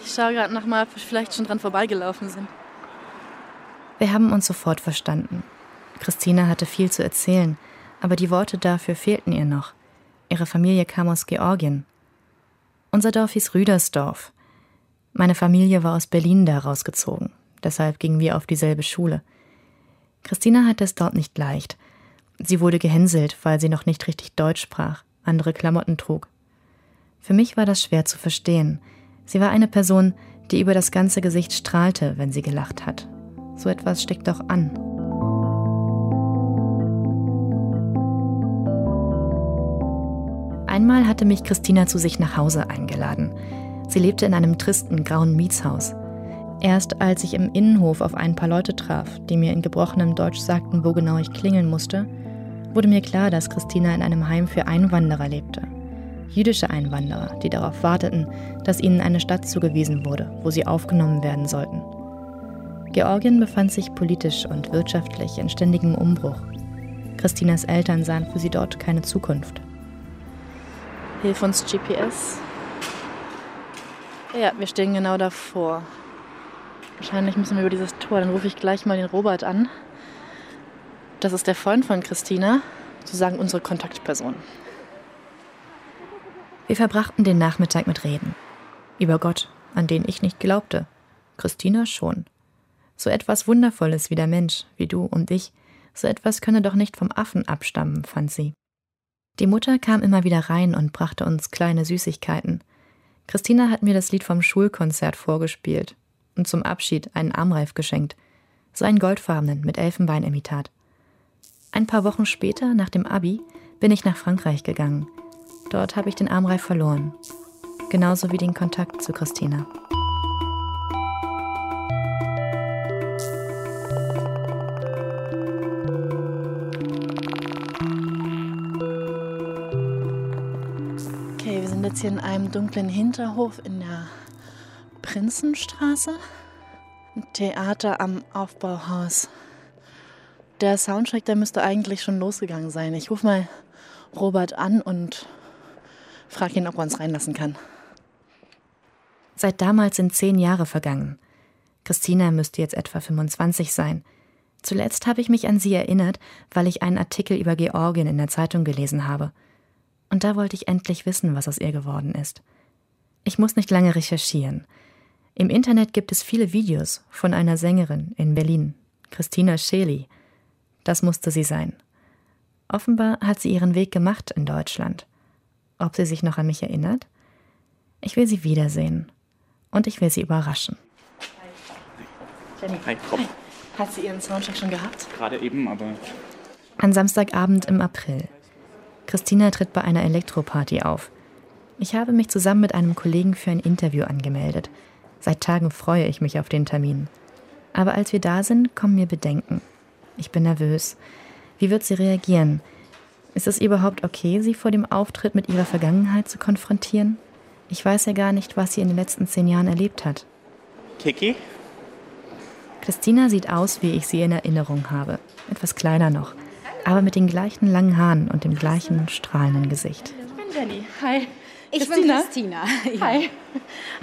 Ich schaue gerade noch mal, ob wir vielleicht schon dran vorbeigelaufen sind. Wir haben uns sofort verstanden. Christina hatte viel zu erzählen aber die Worte dafür fehlten ihr noch. Ihre Familie kam aus Georgien. Unser Dorf hieß Rüdersdorf. Meine Familie war aus Berlin da rausgezogen, deshalb gingen wir auf dieselbe Schule. Christina hatte es dort nicht leicht. Sie wurde gehänselt, weil sie noch nicht richtig Deutsch sprach, andere Klamotten trug. Für mich war das schwer zu verstehen. Sie war eine Person, die über das ganze Gesicht strahlte, wenn sie gelacht hat. So etwas steckt doch an. Einmal hatte mich Christina zu sich nach Hause eingeladen. Sie lebte in einem tristen grauen Mietshaus. Erst als ich im Innenhof auf ein paar Leute traf, die mir in gebrochenem Deutsch sagten, wo genau ich klingeln musste, wurde mir klar, dass Christina in einem Heim für Einwanderer lebte. Jüdische Einwanderer, die darauf warteten, dass ihnen eine Stadt zugewiesen wurde, wo sie aufgenommen werden sollten. Georgien befand sich politisch und wirtschaftlich in ständigem Umbruch. Christinas Eltern sahen für sie dort keine Zukunft. Hilf uns GPS. Ja, wir stehen genau davor. Wahrscheinlich müssen wir über dieses Tor. Dann rufe ich gleich mal den Robert an. Das ist der Freund von Christina, sozusagen unsere Kontaktperson. Wir verbrachten den Nachmittag mit Reden. Über Gott, an den ich nicht glaubte. Christina schon. So etwas Wundervolles wie der Mensch, wie du und ich, so etwas könne doch nicht vom Affen abstammen, fand sie. Die Mutter kam immer wieder rein und brachte uns kleine Süßigkeiten. Christina hat mir das Lied vom Schulkonzert vorgespielt und zum Abschied einen Armreif geschenkt, so einen goldfarbenen mit Elfenbeinimitat. Ein paar Wochen später, nach dem Abi, bin ich nach Frankreich gegangen. Dort habe ich den Armreif verloren, genauso wie den Kontakt zu Christina. In einem dunklen Hinterhof in der Prinzenstraße. Theater am Aufbauhaus. Der Soundtrack, der müsste eigentlich schon losgegangen sein. Ich rufe mal Robert an und frage ihn, ob er uns reinlassen kann. Seit damals sind zehn Jahre vergangen. Christina müsste jetzt etwa 25 sein. Zuletzt habe ich mich an sie erinnert, weil ich einen Artikel über Georgien in der Zeitung gelesen habe. Und da wollte ich endlich wissen, was aus ihr geworden ist. Ich muss nicht lange recherchieren. Im Internet gibt es viele Videos von einer Sängerin in Berlin, Christina Schely. Das musste sie sein. Offenbar hat sie ihren Weg gemacht in Deutschland. Ob sie sich noch an mich erinnert? Ich will sie wiedersehen. Und ich will sie überraschen. Jenny. Hi, komm. Hi. Hat sie ihren Soundcheck schon gehabt? Gerade eben, aber. An Samstagabend im April. Christina tritt bei einer Elektroparty auf. Ich habe mich zusammen mit einem Kollegen für ein Interview angemeldet. Seit Tagen freue ich mich auf den Termin. Aber als wir da sind, kommen mir Bedenken. Ich bin nervös. Wie wird sie reagieren? Ist es überhaupt okay, sie vor dem Auftritt mit ihrer Vergangenheit zu konfrontieren? Ich weiß ja gar nicht, was sie in den letzten zehn Jahren erlebt hat. Kiki? Christina sieht aus, wie ich sie in Erinnerung habe. Etwas kleiner noch, aber mit den gleichen langen Haaren und dem gleichen strahlenden Gesicht. Ich bin Jenny. Hi. Ich Christina? bin Christina. Ja. Hi.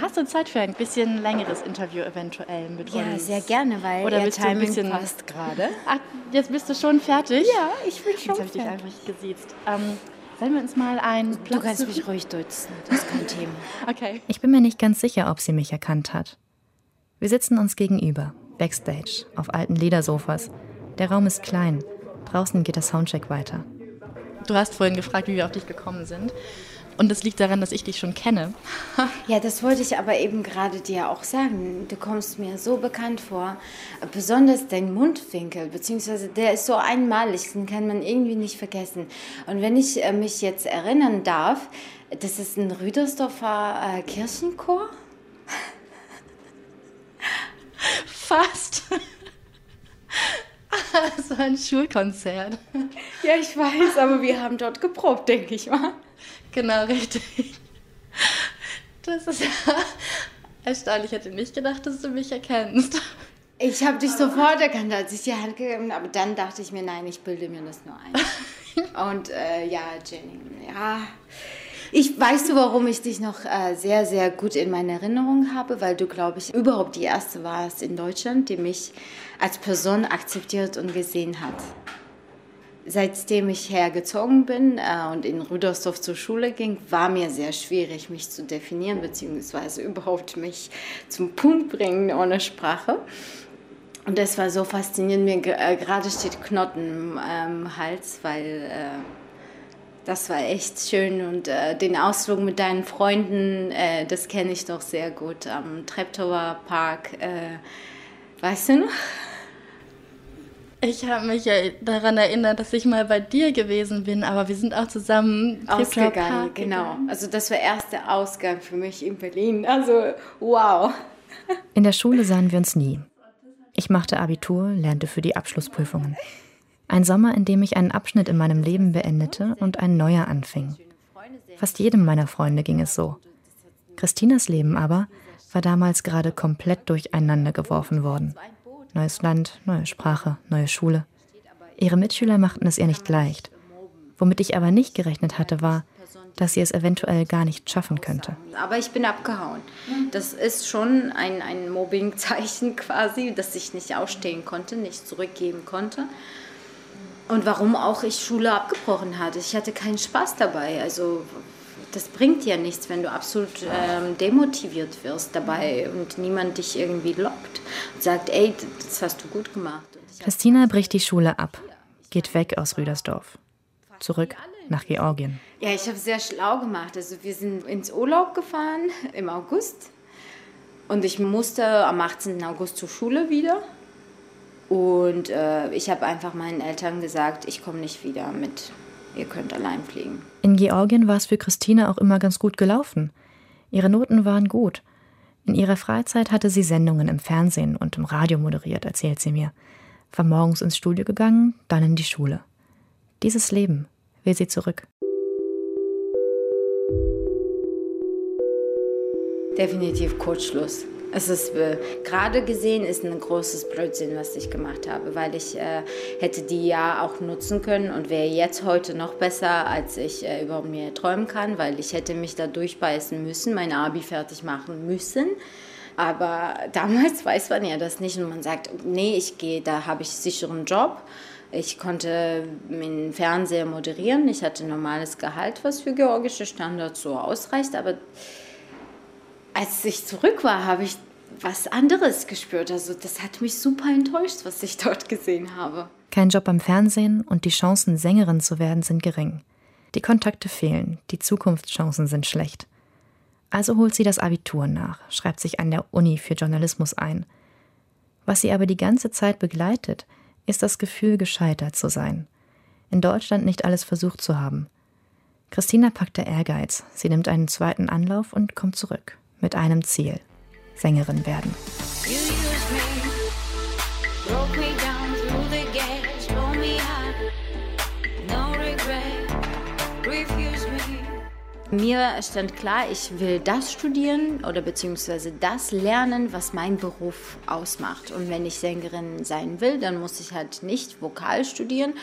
Hast du Zeit für ein bisschen längeres Interview eventuell mit ja, uns? Ja, sehr gerne, weil Oder der Timing bisschen... passt gerade. Ach, jetzt bist du schon fertig? Ja, ich bin schon fertig. Jetzt habe ich dich einfach gesiezt. Ähm, Sollen wir uns mal ein Platz Du kannst mich ruhig duzen, das ist kein Thema. [LAUGHS] Okay. Ich bin mir nicht ganz sicher, ob sie mich erkannt hat. Wir sitzen uns gegenüber, backstage, auf alten Ledersofas. Der Raum ist klein. Draußen geht der Soundcheck weiter. Du hast vorhin gefragt, wie wir auf dich gekommen sind. Und das liegt daran, dass ich dich schon kenne. [LAUGHS] ja, das wollte ich aber eben gerade dir auch sagen. Du kommst mir so bekannt vor. Besonders dein Mundwinkel, beziehungsweise der ist so einmalig, den kann man irgendwie nicht vergessen. Und wenn ich äh, mich jetzt erinnern darf, das ist ein Rüdersdorfer äh, Kirchenchor. Fast. Das war ein Schulkonzert. Ja, ich weiß, aber wir haben dort geprobt, denke ich mal. Genau, richtig. Das ist ja [LAUGHS] erstaunlich. Ich hätte nicht gedacht, dass du mich erkennst. Ich habe dich sofort erkannt, als ich die Hand gegeben habe. Aber dann dachte ich mir, nein, ich bilde mir das nur ein. [LAUGHS] Und äh, ja, Jenny, ja. Ich weißt du, warum ich dich noch äh, sehr, sehr gut in meiner Erinnerung habe, weil du, glaube ich, überhaupt die erste warst in Deutschland, die mich als Person akzeptiert und gesehen hat. Seitdem ich hergezogen bin äh, und in Rüdersdorf zur Schule ging, war mir sehr schwierig, mich zu definieren, beziehungsweise überhaupt mich zum Punkt bringen ohne Sprache. Und das war so faszinierend. Mir äh, gerade steht Knoten im ähm, Hals, weil äh, das war echt schön. Und äh, den Ausflug mit deinen Freunden, äh, das kenne ich doch sehr gut am Treptower Park. Äh, weißt du noch? Ich habe mich ja daran erinnert, dass ich mal bei dir gewesen bin, aber wir sind auch zusammen ausgegangen. Genau. Also das war erster Ausgang für mich in Berlin. Also wow. In der Schule sahen wir uns nie. Ich machte Abitur, lernte für die Abschlussprüfungen. Ein Sommer, in dem ich einen Abschnitt in meinem Leben beendete und ein neuer anfing. Fast jedem meiner Freunde ging es so. Christinas Leben aber war damals gerade komplett durcheinander geworfen worden. Neues Land, neue Sprache, neue Schule. Ihre Mitschüler machten es ihr nicht leicht. Womit ich aber nicht gerechnet hatte, war, dass sie es eventuell gar nicht schaffen könnte. Aber ich bin abgehauen. Das ist schon ein, ein Mobbing-Zeichen [LAUGHS] quasi, dass ich nicht ausstehen konnte, nicht zurückgeben konnte. Und warum auch ich Schule abgebrochen hatte. Ich hatte keinen Spaß dabei. Also das bringt ja nichts, wenn du absolut ähm, demotiviert wirst dabei und niemand dich irgendwie lockt und sagt, ey, das hast du gut gemacht. Christina bricht die Schule ab, geht weg aus Rüdersdorf, zurück nach Georgien. Ja, ich habe sehr schlau gemacht. Also wir sind ins Urlaub gefahren im August und ich musste am 18. August zur Schule wieder. Und äh, ich habe einfach meinen Eltern gesagt, ich komme nicht wieder mit ihr könnt allein fliegen. In Georgien war es für Christine auch immer ganz gut gelaufen. Ihre Noten waren gut. In ihrer Freizeit hatte sie Sendungen im Fernsehen und im Radio moderiert, erzählt sie mir. War morgens ins Studio gegangen, dann in die Schule. Dieses Leben will sie zurück. Definitiv Kurzschluss. Es ist äh, gerade gesehen ist ein großes Blödsinn, was ich gemacht habe, weil ich äh, hätte die ja auch nutzen können und wäre jetzt heute noch besser, als ich äh, über mir träumen kann, weil ich hätte mich da durchbeißen müssen, mein Abi fertig machen müssen. Aber damals [LAUGHS] weiß man ja das nicht und man sagt, nee, ich gehe, da habe ich sicheren Job. Ich konnte den Fernseher moderieren. Ich hatte normales Gehalt, was für georgische Standards so ausreicht. Aber als ich zurück war, habe ich was anderes gespürt. Also das hat mich super enttäuscht, was ich dort gesehen habe. Kein Job am Fernsehen und die Chancen, Sängerin zu werden, sind gering. Die Kontakte fehlen, die Zukunftschancen sind schlecht. Also holt sie das Abitur nach, schreibt sich an der Uni für Journalismus ein. Was sie aber die ganze Zeit begleitet, ist das Gefühl, gescheitert zu sein. In Deutschland nicht alles versucht zu haben. Christina packt der Ehrgeiz. Sie nimmt einen zweiten Anlauf und kommt zurück mit einem Ziel: Sängerin werden. Mir stand klar, ich will das studieren oder beziehungsweise das lernen, was mein Beruf ausmacht. Und wenn ich Sängerin sein will, dann muss ich halt nicht Vokal studieren,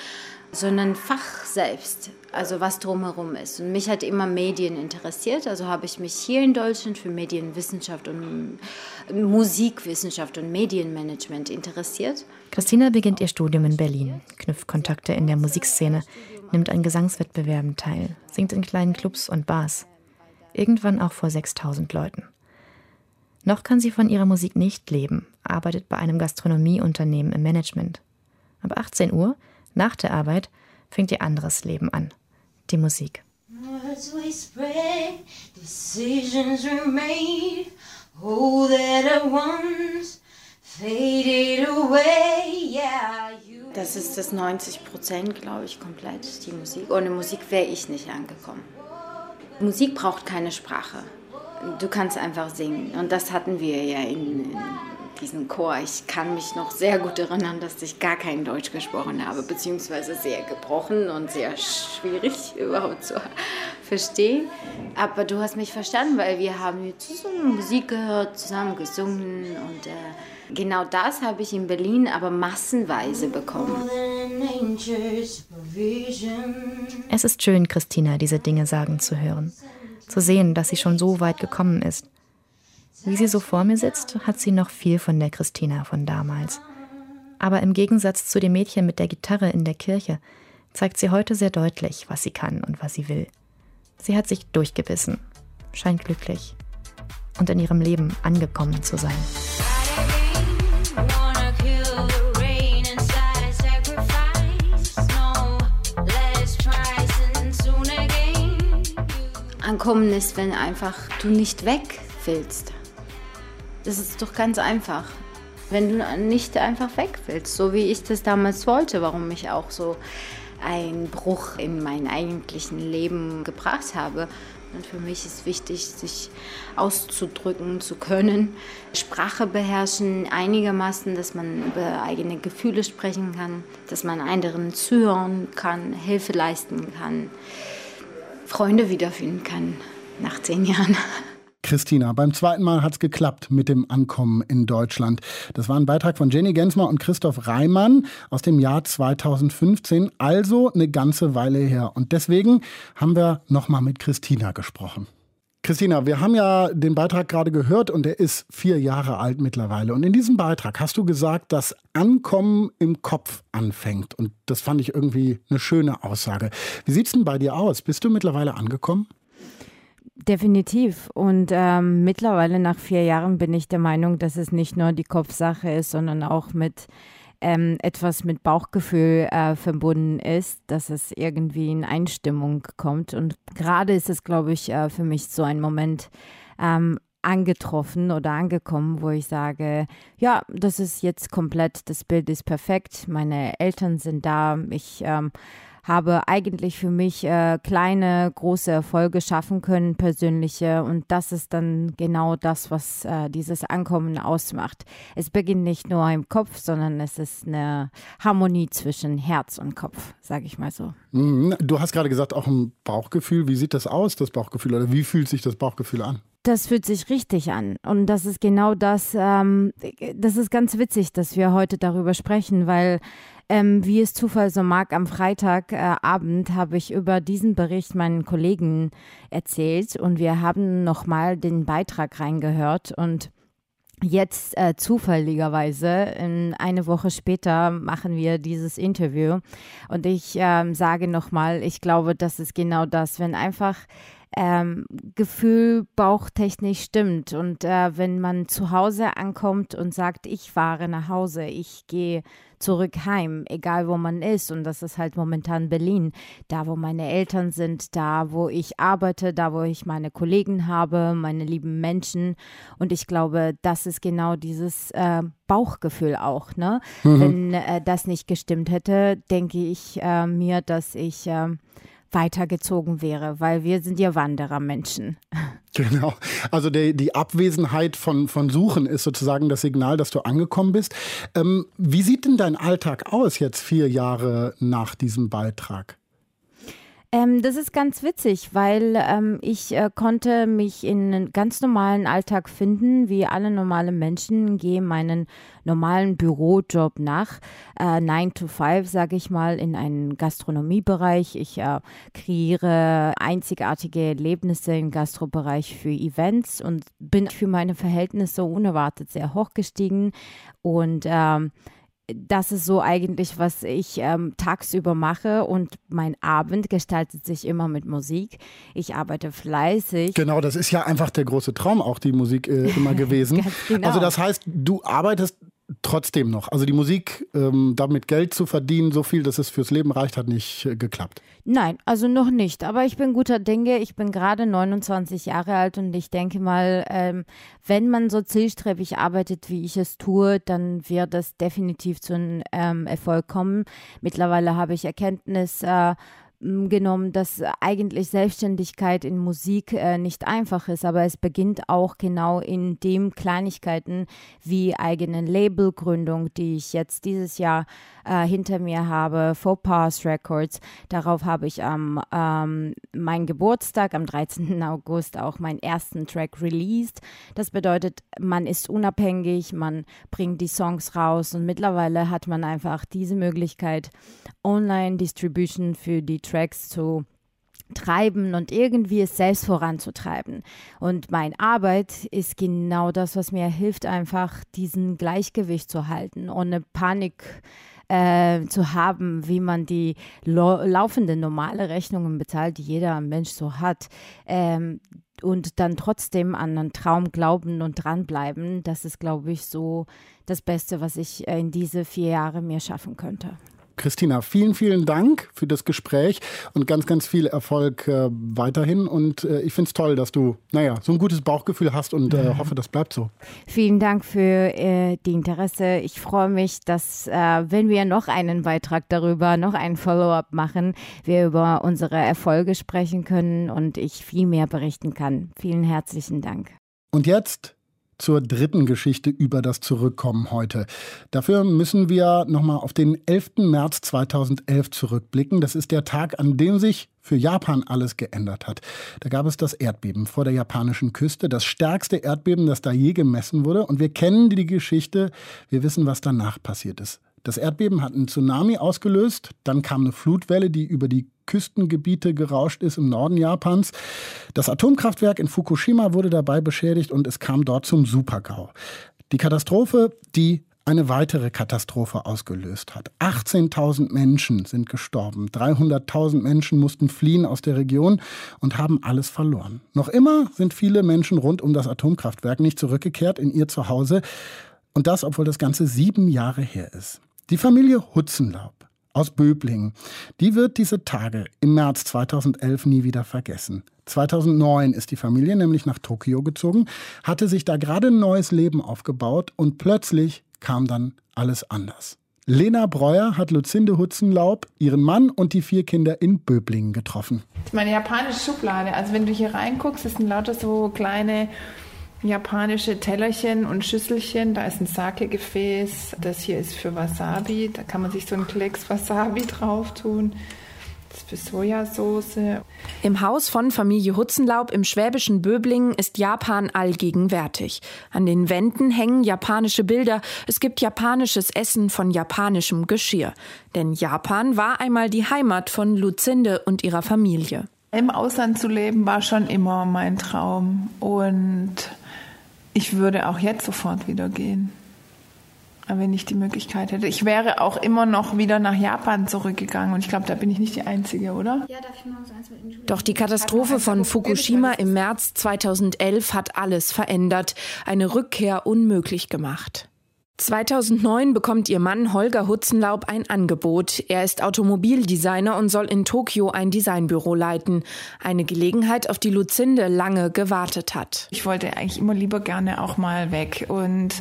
sondern Fach selbst, also was drumherum ist. Und mich hat immer Medien interessiert, also habe ich mich hier in Deutschland für Medienwissenschaft und Musikwissenschaft und Medienmanagement interessiert. Christina beginnt ihr Studium in Berlin, knüpft Kontakte in der Musikszene, nimmt an Gesangswettbewerben teil, singt in kleinen Clubs und Bars. Irgendwann auch vor 6000 Leuten. Noch kann sie von ihrer Musik nicht leben, arbeitet bei einem Gastronomieunternehmen im Management. Ab 18 Uhr nach der Arbeit fängt ihr anderes Leben an. Die Musik. Das ist das 90 Prozent, glaube ich, komplett, die Musik. Ohne Musik wäre ich nicht angekommen. Musik braucht keine Sprache. Du kannst einfach singen. Und das hatten wir ja in, in diesen Chor. Ich kann mich noch sehr gut erinnern, dass ich gar kein Deutsch gesprochen habe, beziehungsweise sehr gebrochen und sehr schwierig [LAUGHS] überhaupt zu verstehen. Aber du hast mich verstanden, weil wir haben zusammen Musik gehört, zusammen gesungen und äh, genau das habe ich in Berlin aber massenweise bekommen. Es ist schön, Christina diese Dinge sagen zu hören, zu sehen, dass sie schon so weit gekommen ist. Wie sie so vor mir sitzt, hat sie noch viel von der Christina von damals. Aber im Gegensatz zu dem Mädchen mit der Gitarre in der Kirche zeigt sie heute sehr deutlich, was sie kann und was sie will. Sie hat sich durchgebissen, scheint glücklich und in ihrem Leben angekommen zu sein. Ankommen ist, wenn einfach du nicht weg willst. Das ist doch ganz einfach. Wenn du nicht einfach weg willst, so wie ich das damals wollte, warum ich auch so einen Bruch in mein eigentlichen Leben gebracht habe. Und für mich ist wichtig, sich auszudrücken zu können, Sprache beherrschen einigermaßen, dass man über eigene Gefühle sprechen kann, dass man anderen zuhören kann, Hilfe leisten kann, Freunde wiederfinden kann nach zehn Jahren. [LAUGHS] Christina, beim zweiten Mal hat es geklappt mit dem Ankommen in Deutschland. Das war ein Beitrag von Jenny Gensmer und Christoph Reimann aus dem Jahr 2015, also eine ganze Weile her. Und deswegen haben wir nochmal mit Christina gesprochen. Christina, wir haben ja den Beitrag gerade gehört und er ist vier Jahre alt mittlerweile. Und in diesem Beitrag hast du gesagt, dass Ankommen im Kopf anfängt. Und das fand ich irgendwie eine schöne Aussage. Wie sieht es denn bei dir aus? Bist du mittlerweile angekommen? Definitiv. Und ähm, mittlerweile nach vier Jahren bin ich der Meinung, dass es nicht nur die Kopfsache ist, sondern auch mit ähm, etwas mit Bauchgefühl äh, verbunden ist, dass es irgendwie in Einstimmung kommt. Und gerade ist es, glaube ich, äh, für mich so ein Moment ähm, angetroffen oder angekommen, wo ich sage, ja, das ist jetzt komplett, das Bild ist perfekt, meine Eltern sind da, ich ähm, habe eigentlich für mich äh, kleine, große Erfolge schaffen können, persönliche. Und das ist dann genau das, was äh, dieses Ankommen ausmacht. Es beginnt nicht nur im Kopf, sondern es ist eine Harmonie zwischen Herz und Kopf, sage ich mal so. Mhm. Du hast gerade gesagt, auch ein Bauchgefühl. Wie sieht das aus, das Bauchgefühl? Oder wie fühlt sich das Bauchgefühl an? Das fühlt sich richtig an. Und das ist genau das, ähm, das ist ganz witzig, dass wir heute darüber sprechen, weil ähm, wie es Zufall so mag, am Freitagabend äh, habe ich über diesen Bericht meinen Kollegen erzählt und wir haben nochmal den Beitrag reingehört und Jetzt äh, zufälligerweise, in eine Woche später, machen wir dieses Interview. Und ich ähm, sage nochmal, ich glaube, das ist genau das, wenn einfach ähm, Gefühl bauchtechnisch stimmt. Und äh, wenn man zu Hause ankommt und sagt, ich fahre nach Hause, ich gehe zurück heim, egal wo man ist. Und das ist halt momentan Berlin, da wo meine Eltern sind, da wo ich arbeite, da wo ich meine Kollegen habe, meine lieben Menschen. Und ich glaube, das ist genau dieses äh, Bauchgefühl auch. Ne? Mhm. Wenn äh, das nicht gestimmt hätte, denke ich äh, mir, dass ich ähm, weitergezogen wäre, weil wir sind ja Wanderermenschen. [LAUGHS] Genau. Also der, die Abwesenheit von, von Suchen ist sozusagen das Signal, dass du angekommen bist. Ähm, wie sieht denn dein Alltag aus jetzt vier Jahre nach diesem Beitrag? Ähm, das ist ganz witzig, weil ähm, ich äh, konnte mich in einen ganz normalen Alltag finden, wie alle normale Menschen, gehe meinen normalen Bürojob nach, äh, 9 to 5, sage ich mal, in einen Gastronomiebereich. Ich äh, kreiere einzigartige Erlebnisse im Gastrobereich für Events und bin für meine Verhältnisse unerwartet sehr hochgestiegen und ähm, das ist so eigentlich, was ich ähm, tagsüber mache und mein Abend gestaltet sich immer mit Musik. Ich arbeite fleißig. Genau, das ist ja einfach der große Traum, auch die Musik äh, [LAUGHS] immer gewesen. genau. Also das heißt, du arbeitest trotzdem noch. Also die Musik, ähm, damit Geld zu verdienen, so viel, dass es fürs Leben reicht, hat nicht äh, geklappt. Nein, also noch nicht. Aber ich bin guter Dinge. Ich bin gerade 29 Jahre alt und ich denke mal, ähm, wenn man so zielstrebig arbeitet, wie ich es tue, dann wird das definitiv zu einem ähm, Erfolg kommen. Mittlerweile habe ich Erkenntnis. Äh, genommen, dass eigentlich Selbstständigkeit in Musik äh, nicht einfach ist, aber es beginnt auch genau in dem Kleinigkeiten wie eigenen Labelgründung, die ich jetzt dieses Jahr äh, hinter mir habe, Faux Records. Darauf habe ich am ähm, meinen Geburtstag, am 13. [LAUGHS] August, auch meinen ersten Track released. Das bedeutet, man ist unabhängig, man bringt die Songs raus und mittlerweile hat man einfach diese Möglichkeit, Online-Distribution für die Tracks zu treiben und irgendwie es selbst voranzutreiben. Und meine Arbeit ist genau das, was mir hilft, einfach diesen Gleichgewicht zu halten, ohne Panik äh, zu haben, wie man die laufende normale Rechnungen bezahlt, die jeder Mensch so hat. Ähm, und dann trotzdem an einen Traum glauben und dranbleiben, das ist, glaube ich, so das Beste, was ich in diese vier Jahre mir schaffen könnte. Christina, vielen, vielen Dank für das Gespräch und ganz, ganz viel Erfolg äh, weiterhin. Und äh, ich finde es toll, dass du, naja, so ein gutes Bauchgefühl hast und äh, hoffe, das bleibt so. Vielen Dank für äh, die Interesse. Ich freue mich, dass, äh, wenn wir noch einen Beitrag darüber, noch einen Follow-up machen, wir über unsere Erfolge sprechen können und ich viel mehr berichten kann. Vielen herzlichen Dank. Und jetzt zur dritten Geschichte über das Zurückkommen heute. Dafür müssen wir nochmal auf den 11. März 2011 zurückblicken. Das ist der Tag, an dem sich für Japan alles geändert hat. Da gab es das Erdbeben vor der japanischen Küste, das stärkste Erdbeben, das da je gemessen wurde. Und wir kennen die Geschichte, wir wissen, was danach passiert ist. Das Erdbeben hat einen Tsunami ausgelöst, dann kam eine Flutwelle, die über die Küstengebiete gerauscht ist im Norden Japans. Das Atomkraftwerk in Fukushima wurde dabei beschädigt und es kam dort zum Supergau. Die Katastrophe, die eine weitere Katastrophe ausgelöst hat. 18.000 Menschen sind gestorben, 300.000 Menschen mussten fliehen aus der Region und haben alles verloren. Noch immer sind viele Menschen rund um das Atomkraftwerk nicht zurückgekehrt in ihr Zuhause. Und das, obwohl das Ganze sieben Jahre her ist. Die Familie Hutzenlaub aus Böblingen, die wird diese Tage im März 2011 nie wieder vergessen. 2009 ist die Familie nämlich nach Tokio gezogen, hatte sich da gerade ein neues Leben aufgebaut und plötzlich kam dann alles anders. Lena Breuer hat Luzinde Hutzenlaub, ihren Mann und die vier Kinder in Böblingen getroffen. Das ist meine japanische Schublade. Also wenn du hier reinguckst, ist ein lauter so kleine japanische Tellerchen und Schüsselchen. Da ist ein Sake-Gefäß. Das hier ist für Wasabi. Da kann man sich so einen Klecks Wasabi drauf tun. für Sojasauce. Im Haus von Familie Hutzenlaub im schwäbischen Böblingen ist Japan allgegenwärtig. An den Wänden hängen japanische Bilder. Es gibt japanisches Essen von japanischem Geschirr. Denn Japan war einmal die Heimat von Luzinde und ihrer Familie. Im Ausland zu leben war schon immer mein Traum. Und ich würde auch jetzt sofort wieder gehen wenn ich die Möglichkeit hätte. Ich wäre auch immer noch wieder nach Japan zurückgegangen und ich glaube, da bin ich nicht die Einzige, oder? Ja, darf ich mal so eins mit Doch die Katastrophe von Fukushima im März 2011 hat alles verändert, eine Rückkehr unmöglich gemacht. 2009 bekommt ihr Mann Holger Hutzenlaub ein Angebot. Er ist Automobildesigner und soll in Tokio ein Designbüro leiten. Eine Gelegenheit, auf die Luzinde lange gewartet hat. Ich wollte eigentlich immer lieber gerne auch mal weg. Und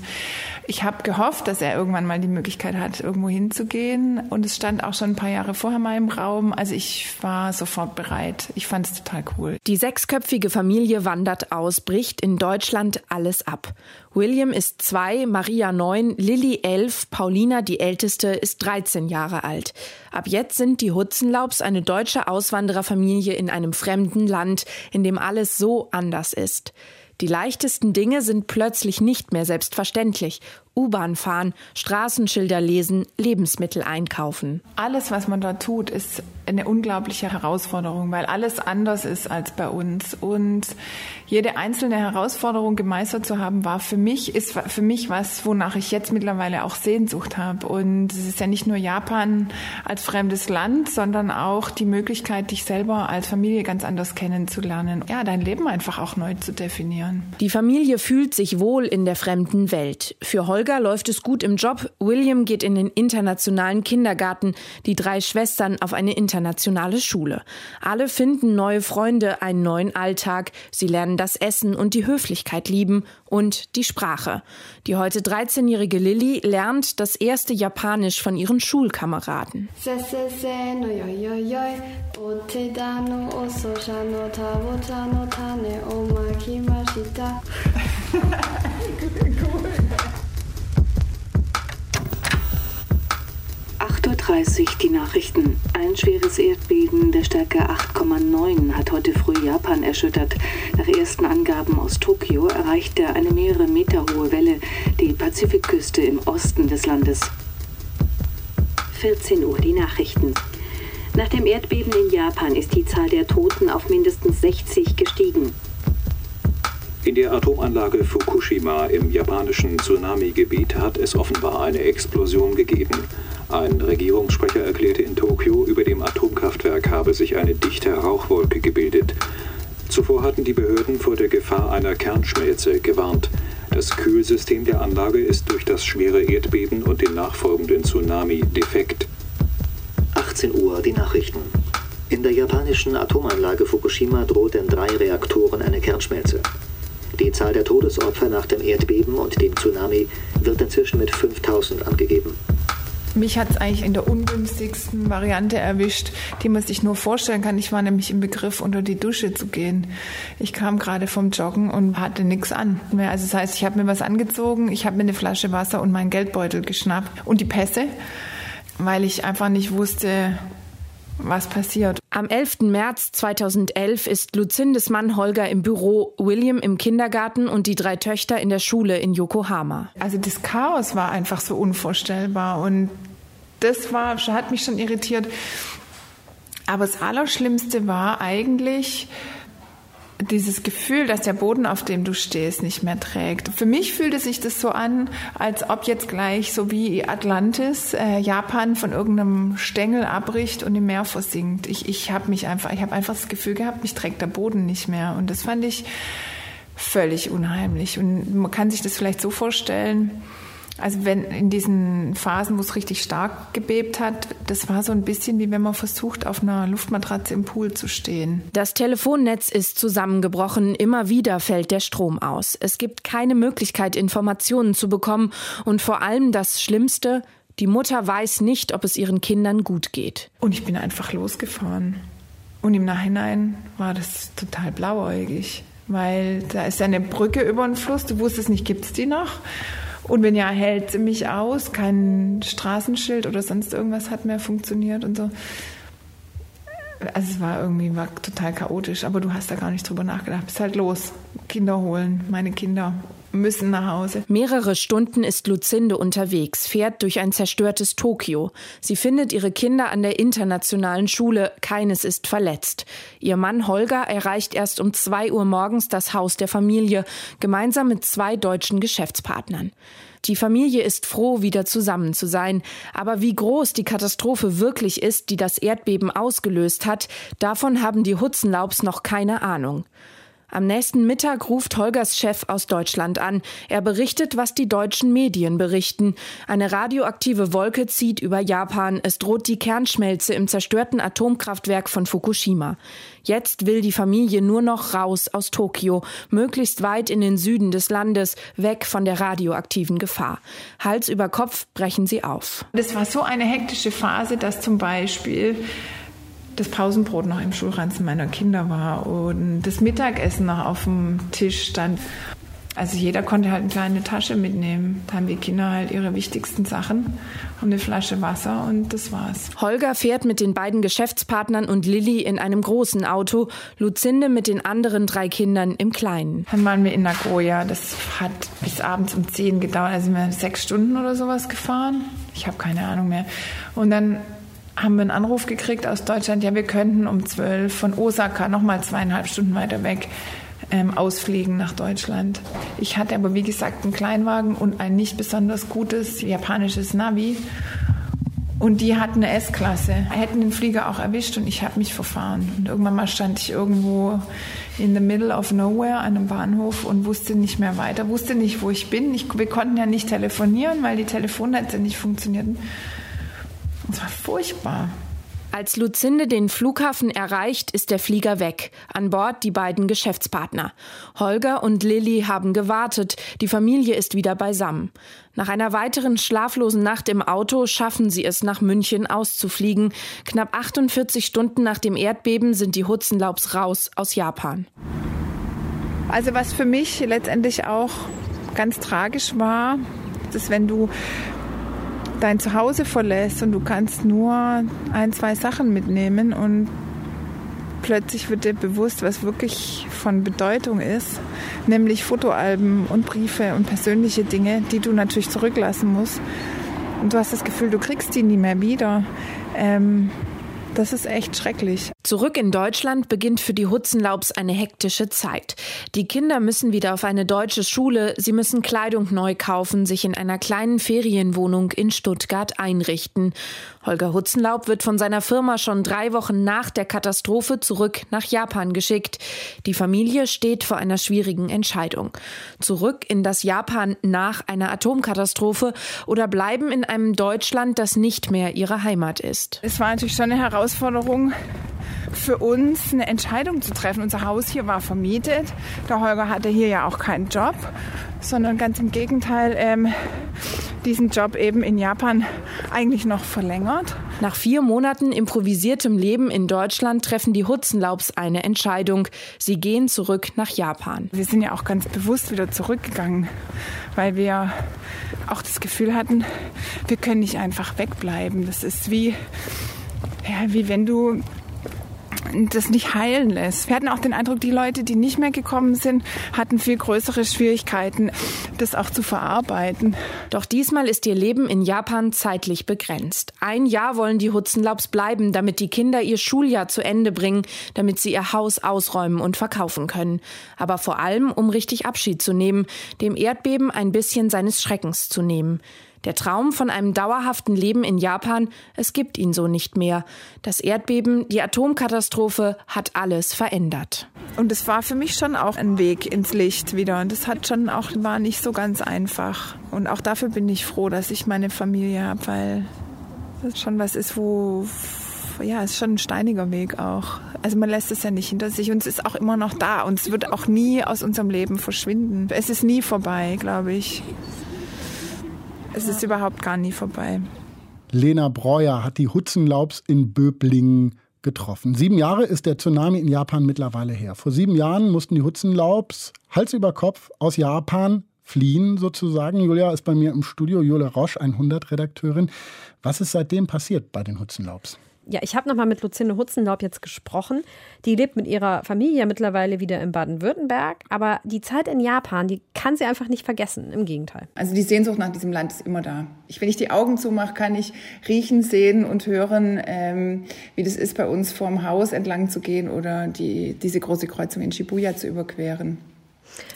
ich habe gehofft, dass er irgendwann mal die Möglichkeit hat, irgendwo hinzugehen. Und es stand auch schon ein paar Jahre vorher mal im Raum. Also ich war sofort bereit. Ich fand es total cool. Die sechsköpfige Familie wandert aus, bricht in Deutschland alles ab. William ist zwei, Maria neun, Lilly elf, Paulina die älteste ist 13 Jahre alt. Ab jetzt sind die Hutzenlaubs eine deutsche Auswandererfamilie in einem fremden Land, in dem alles so anders ist. Die leichtesten Dinge sind plötzlich nicht mehr selbstverständlich. U-Bahn fahren, Straßenschilder lesen, Lebensmittel einkaufen. Alles, was man da tut, ist eine unglaubliche Herausforderung, weil alles anders ist als bei uns. Und jede einzelne Herausforderung gemeistert zu haben, war für mich, ist für mich was, wonach ich jetzt mittlerweile auch Sehnsucht habe. Und es ist ja nicht nur Japan als fremdes Land, sondern auch die Möglichkeit, dich selber als Familie ganz anders kennenzulernen. Ja, dein Leben einfach auch neu zu definieren. Die Familie fühlt sich wohl in der fremden Welt. Für Holger läuft es gut im Job. William geht in den internationalen Kindergarten. Die drei Schwestern auf eine internationale Schule. Alle finden neue Freunde, einen neuen Alltag. Sie lernen das Essen und die Höflichkeit lieben und die Sprache. Die heute 13-jährige Lilly lernt das erste Japanisch von ihren Schulkameraden. Die Nachrichten. Ein schweres Erdbeben der Stärke 8,9 hat heute früh Japan erschüttert. Nach ersten Angaben aus Tokio erreichte eine mehrere Meter hohe Welle die Pazifikküste im Osten des Landes. 14 Uhr die Nachrichten. Nach dem Erdbeben in Japan ist die Zahl der Toten auf mindestens 60 gestiegen. In der Atomanlage Fukushima im japanischen Tsunami-Gebiet hat es offenbar eine Explosion gegeben. Ein Regierungssprecher erklärte in Tokio, über dem Atomkraftwerk habe sich eine dichte Rauchwolke gebildet. Zuvor hatten die Behörden vor der Gefahr einer Kernschmelze gewarnt. Das Kühlsystem der Anlage ist durch das schwere Erdbeben und den nachfolgenden Tsunami defekt. 18 Uhr die Nachrichten. In der japanischen Atomanlage Fukushima droht in drei Reaktoren eine Kernschmelze. Die Zahl der Todesopfer nach dem Erdbeben und dem Tsunami wird inzwischen mit 5000 angegeben. Mich hat es eigentlich in der ungünstigsten Variante erwischt, die man sich nur vorstellen kann. Ich war nämlich im Begriff, unter die Dusche zu gehen. Ich kam gerade vom Joggen und hatte nichts an. Also das heißt, ich habe mir was angezogen, ich habe mir eine Flasche Wasser und meinen Geldbeutel geschnappt und die Pässe, weil ich einfach nicht wusste, was passiert. Am 11. März 2011 ist Lucindes Mann Holger im Büro, William im Kindergarten und die drei Töchter in der Schule in Yokohama. Also das Chaos war einfach so unvorstellbar und das war, hat mich schon irritiert. Aber das Allerschlimmste war eigentlich, dieses Gefühl, dass der Boden, auf dem du stehst, nicht mehr trägt. Für mich fühlte sich das so an, als ob jetzt gleich so wie Atlantis äh, Japan von irgendeinem Stängel abbricht und im Meer versinkt. Ich, ich habe mich einfach, ich habe einfach das Gefühl gehabt, mich trägt der Boden nicht mehr. Und das fand ich völlig unheimlich. Und man kann sich das vielleicht so vorstellen, also wenn in diesen Phasen, wo es richtig stark gebebt hat, das war so ein bisschen wie wenn man versucht, auf einer Luftmatratze im Pool zu stehen. Das Telefonnetz ist zusammengebrochen, immer wieder fällt der Strom aus. Es gibt keine Möglichkeit, Informationen zu bekommen und vor allem das Schlimmste, die Mutter weiß nicht, ob es ihren Kindern gut geht. Und ich bin einfach losgefahren. Und im Nachhinein war das total blauäugig, weil da ist eine Brücke über den Fluss, du wusstest nicht, gibt es die noch? Und wenn ja, hält mich aus, kein Straßenschild oder sonst irgendwas hat mehr funktioniert und so. Also es war irgendwie war total chaotisch, aber du hast da gar nicht drüber nachgedacht. Bist halt los, Kinder holen, meine Kinder müssen nach Hause. Mehrere Stunden ist Luzinde unterwegs, fährt durch ein zerstörtes Tokio. Sie findet ihre Kinder an der internationalen Schule, keines ist verletzt. Ihr Mann Holger erreicht erst um zwei Uhr morgens das Haus der Familie, gemeinsam mit zwei deutschen Geschäftspartnern. Die Familie ist froh, wieder zusammen zu sein. Aber wie groß die Katastrophe wirklich ist, die das Erdbeben ausgelöst hat, davon haben die Hutzenlaubs noch keine Ahnung. Am nächsten Mittag ruft Holgers Chef aus Deutschland an. Er berichtet, was die deutschen Medien berichten. Eine radioaktive Wolke zieht über Japan. Es droht die Kernschmelze im zerstörten Atomkraftwerk von Fukushima. Jetzt will die Familie nur noch raus aus Tokio, möglichst weit in den Süden des Landes, weg von der radioaktiven Gefahr. Hals über Kopf brechen sie auf. Das war so eine hektische Phase, dass zum Beispiel das Pausenbrot noch im Schulranzen meiner Kinder war und das Mittagessen noch auf dem Tisch stand. Also jeder konnte halt eine kleine Tasche mitnehmen. Da haben die Kinder halt ihre wichtigsten Sachen und eine Flasche Wasser und das war's. Holger fährt mit den beiden Geschäftspartnern und Lilly in einem großen Auto, Luzinde mit den anderen drei Kindern im kleinen. Dann waren wir in Nagoya. Das hat bis abends um zehn gedauert. Also sind wir sechs Stunden oder sowas gefahren. Ich habe keine Ahnung mehr. Und dann haben wir einen Anruf gekriegt aus Deutschland, ja, wir könnten um zwölf von Osaka nochmal zweieinhalb Stunden weiter weg ähm, ausfliegen nach Deutschland. Ich hatte aber, wie gesagt, einen Kleinwagen und ein nicht besonders gutes japanisches Navi. Und die hatten eine S-Klasse, hätten den Flieger auch erwischt und ich habe mich verfahren. Und irgendwann mal stand ich irgendwo in the middle of nowhere an einem Bahnhof und wusste nicht mehr weiter, wusste nicht, wo ich bin. Ich, wir konnten ja nicht telefonieren, weil die Telefonnetze nicht funktionierten. Es war furchtbar. Als Luzinde den Flughafen erreicht, ist der Flieger weg. An Bord die beiden Geschäftspartner. Holger und Lilly haben gewartet. Die Familie ist wieder beisammen. Nach einer weiteren schlaflosen Nacht im Auto schaffen sie es, nach München auszufliegen. Knapp 48 Stunden nach dem Erdbeben sind die Hudson-Laubs raus aus Japan. Also was für mich letztendlich auch ganz tragisch war, ist, wenn du dein Zuhause verlässt und du kannst nur ein, zwei Sachen mitnehmen und plötzlich wird dir bewusst, was wirklich von Bedeutung ist, nämlich Fotoalben und Briefe und persönliche Dinge, die du natürlich zurücklassen musst. Und du hast das Gefühl, du kriegst die nie mehr wieder. Ähm, das ist echt schrecklich. Zurück in Deutschland beginnt für die Hutzenlaubs eine hektische Zeit. Die Kinder müssen wieder auf eine deutsche Schule, sie müssen Kleidung neu kaufen, sich in einer kleinen Ferienwohnung in Stuttgart einrichten. Holger Hutzenlaub wird von seiner Firma schon drei Wochen nach der Katastrophe zurück nach Japan geschickt. Die Familie steht vor einer schwierigen Entscheidung. Zurück in das Japan nach einer Atomkatastrophe oder bleiben in einem Deutschland, das nicht mehr ihre Heimat ist. Es war natürlich schon eine Herausforderung für uns eine Entscheidung zu treffen. Unser Haus hier war vermietet. Der Holger hatte hier ja auch keinen Job, sondern ganz im Gegenteil ähm, diesen Job eben in Japan eigentlich noch verlängert. Nach vier Monaten improvisiertem Leben in Deutschland treffen die Hutzenlaubs eine Entscheidung. Sie gehen zurück nach Japan. Wir sind ja auch ganz bewusst wieder zurückgegangen, weil wir auch das Gefühl hatten, wir können nicht einfach wegbleiben. Das ist wie, ja, wie wenn du das nicht heilen lässt. Wir hatten auch den Eindruck, die Leute, die nicht mehr gekommen sind, hatten viel größere Schwierigkeiten, das auch zu verarbeiten. Doch diesmal ist ihr Leben in Japan zeitlich begrenzt. Ein Jahr wollen die Hutzenlaubs bleiben, damit die Kinder ihr Schuljahr zu Ende bringen, damit sie ihr Haus ausräumen und verkaufen können. Aber vor allem, um richtig Abschied zu nehmen, dem Erdbeben ein bisschen seines Schreckens zu nehmen. Der Traum von einem dauerhaften Leben in Japan, es gibt ihn so nicht mehr. Das Erdbeben, die Atomkatastrophe hat alles verändert. Und es war für mich schon auch ein Weg ins Licht wieder. Und das hat schon auch, war nicht so ganz einfach. Und auch dafür bin ich froh, dass ich meine Familie habe, weil das schon was ist, wo, ja, es ist schon ein steiniger Weg auch. Also man lässt es ja nicht hinter sich und es ist auch immer noch da und es wird auch nie aus unserem Leben verschwinden. Es ist nie vorbei, glaube ich. Es ist überhaupt gar nie vorbei. Lena Breuer hat die Hutzenlaubs in Böblingen getroffen. Sieben Jahre ist der Tsunami in Japan mittlerweile her. Vor sieben Jahren mussten die Hutzenlaubs Hals über Kopf aus Japan fliehen sozusagen. Julia ist bei mir im Studio, Julia Roche, 100-Redakteurin. Was ist seitdem passiert bei den Hutzenlaubs? Ja, ich habe nochmal mit Lucinde Hutzenlaub jetzt gesprochen. Die lebt mit ihrer Familie mittlerweile wieder in Baden-Württemberg. Aber die Zeit in Japan, die kann sie einfach nicht vergessen. Im Gegenteil. Also die Sehnsucht nach diesem Land ist immer da. Ich, wenn ich die Augen zumache, kann ich riechen, sehen und hören, ähm, wie das ist, bei uns vorm Haus entlang zu gehen oder die, diese große Kreuzung in Shibuya zu überqueren.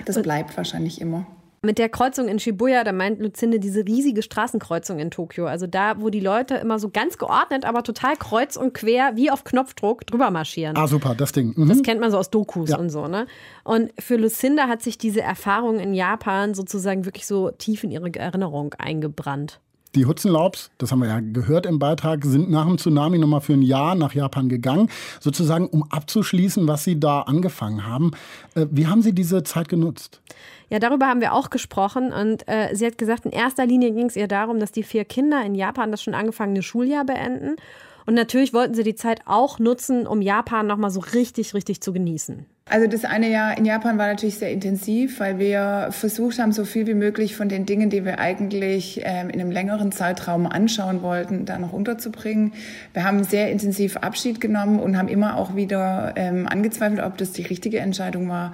Das bleibt wahrscheinlich immer. Mit der Kreuzung in Shibuya, da meint Lucinde diese riesige Straßenkreuzung in Tokio. Also da, wo die Leute immer so ganz geordnet, aber total kreuz und quer, wie auf Knopfdruck, drüber marschieren. Ah, super, das Ding. Mhm. Das kennt man so aus Dokus Ja. und so, ne? Und für Lucinda hat sich diese Erfahrung in Japan sozusagen wirklich so tief in ihre Erinnerung eingebrannt. Die Hutzenlaubs, das haben wir ja gehört im Beitrag, sind nach dem Tsunami nochmal für ein Jahr nach Japan gegangen, sozusagen um abzuschließen, was sie da angefangen haben. Äh, Wie haben Sie diese Zeit genutzt? Ja, darüber haben wir auch gesprochen und äh, sie hat gesagt, in erster Linie ging es ihr darum, dass die vier Kinder in Japan das schon angefangene Schuljahr beenden. Und natürlich wollten sie die Zeit auch nutzen, um Japan nochmal so richtig, richtig zu genießen. Also das eine Jahr in Japan war natürlich sehr intensiv, weil wir versucht haben, so viel wie möglich von den Dingen, die wir eigentlich ähm, in einem längeren Zeitraum anschauen wollten, da noch unterzubringen. Wir haben sehr intensiv Abschied genommen und haben immer auch wieder ähm, angezweifelt, ob das die richtige Entscheidung war,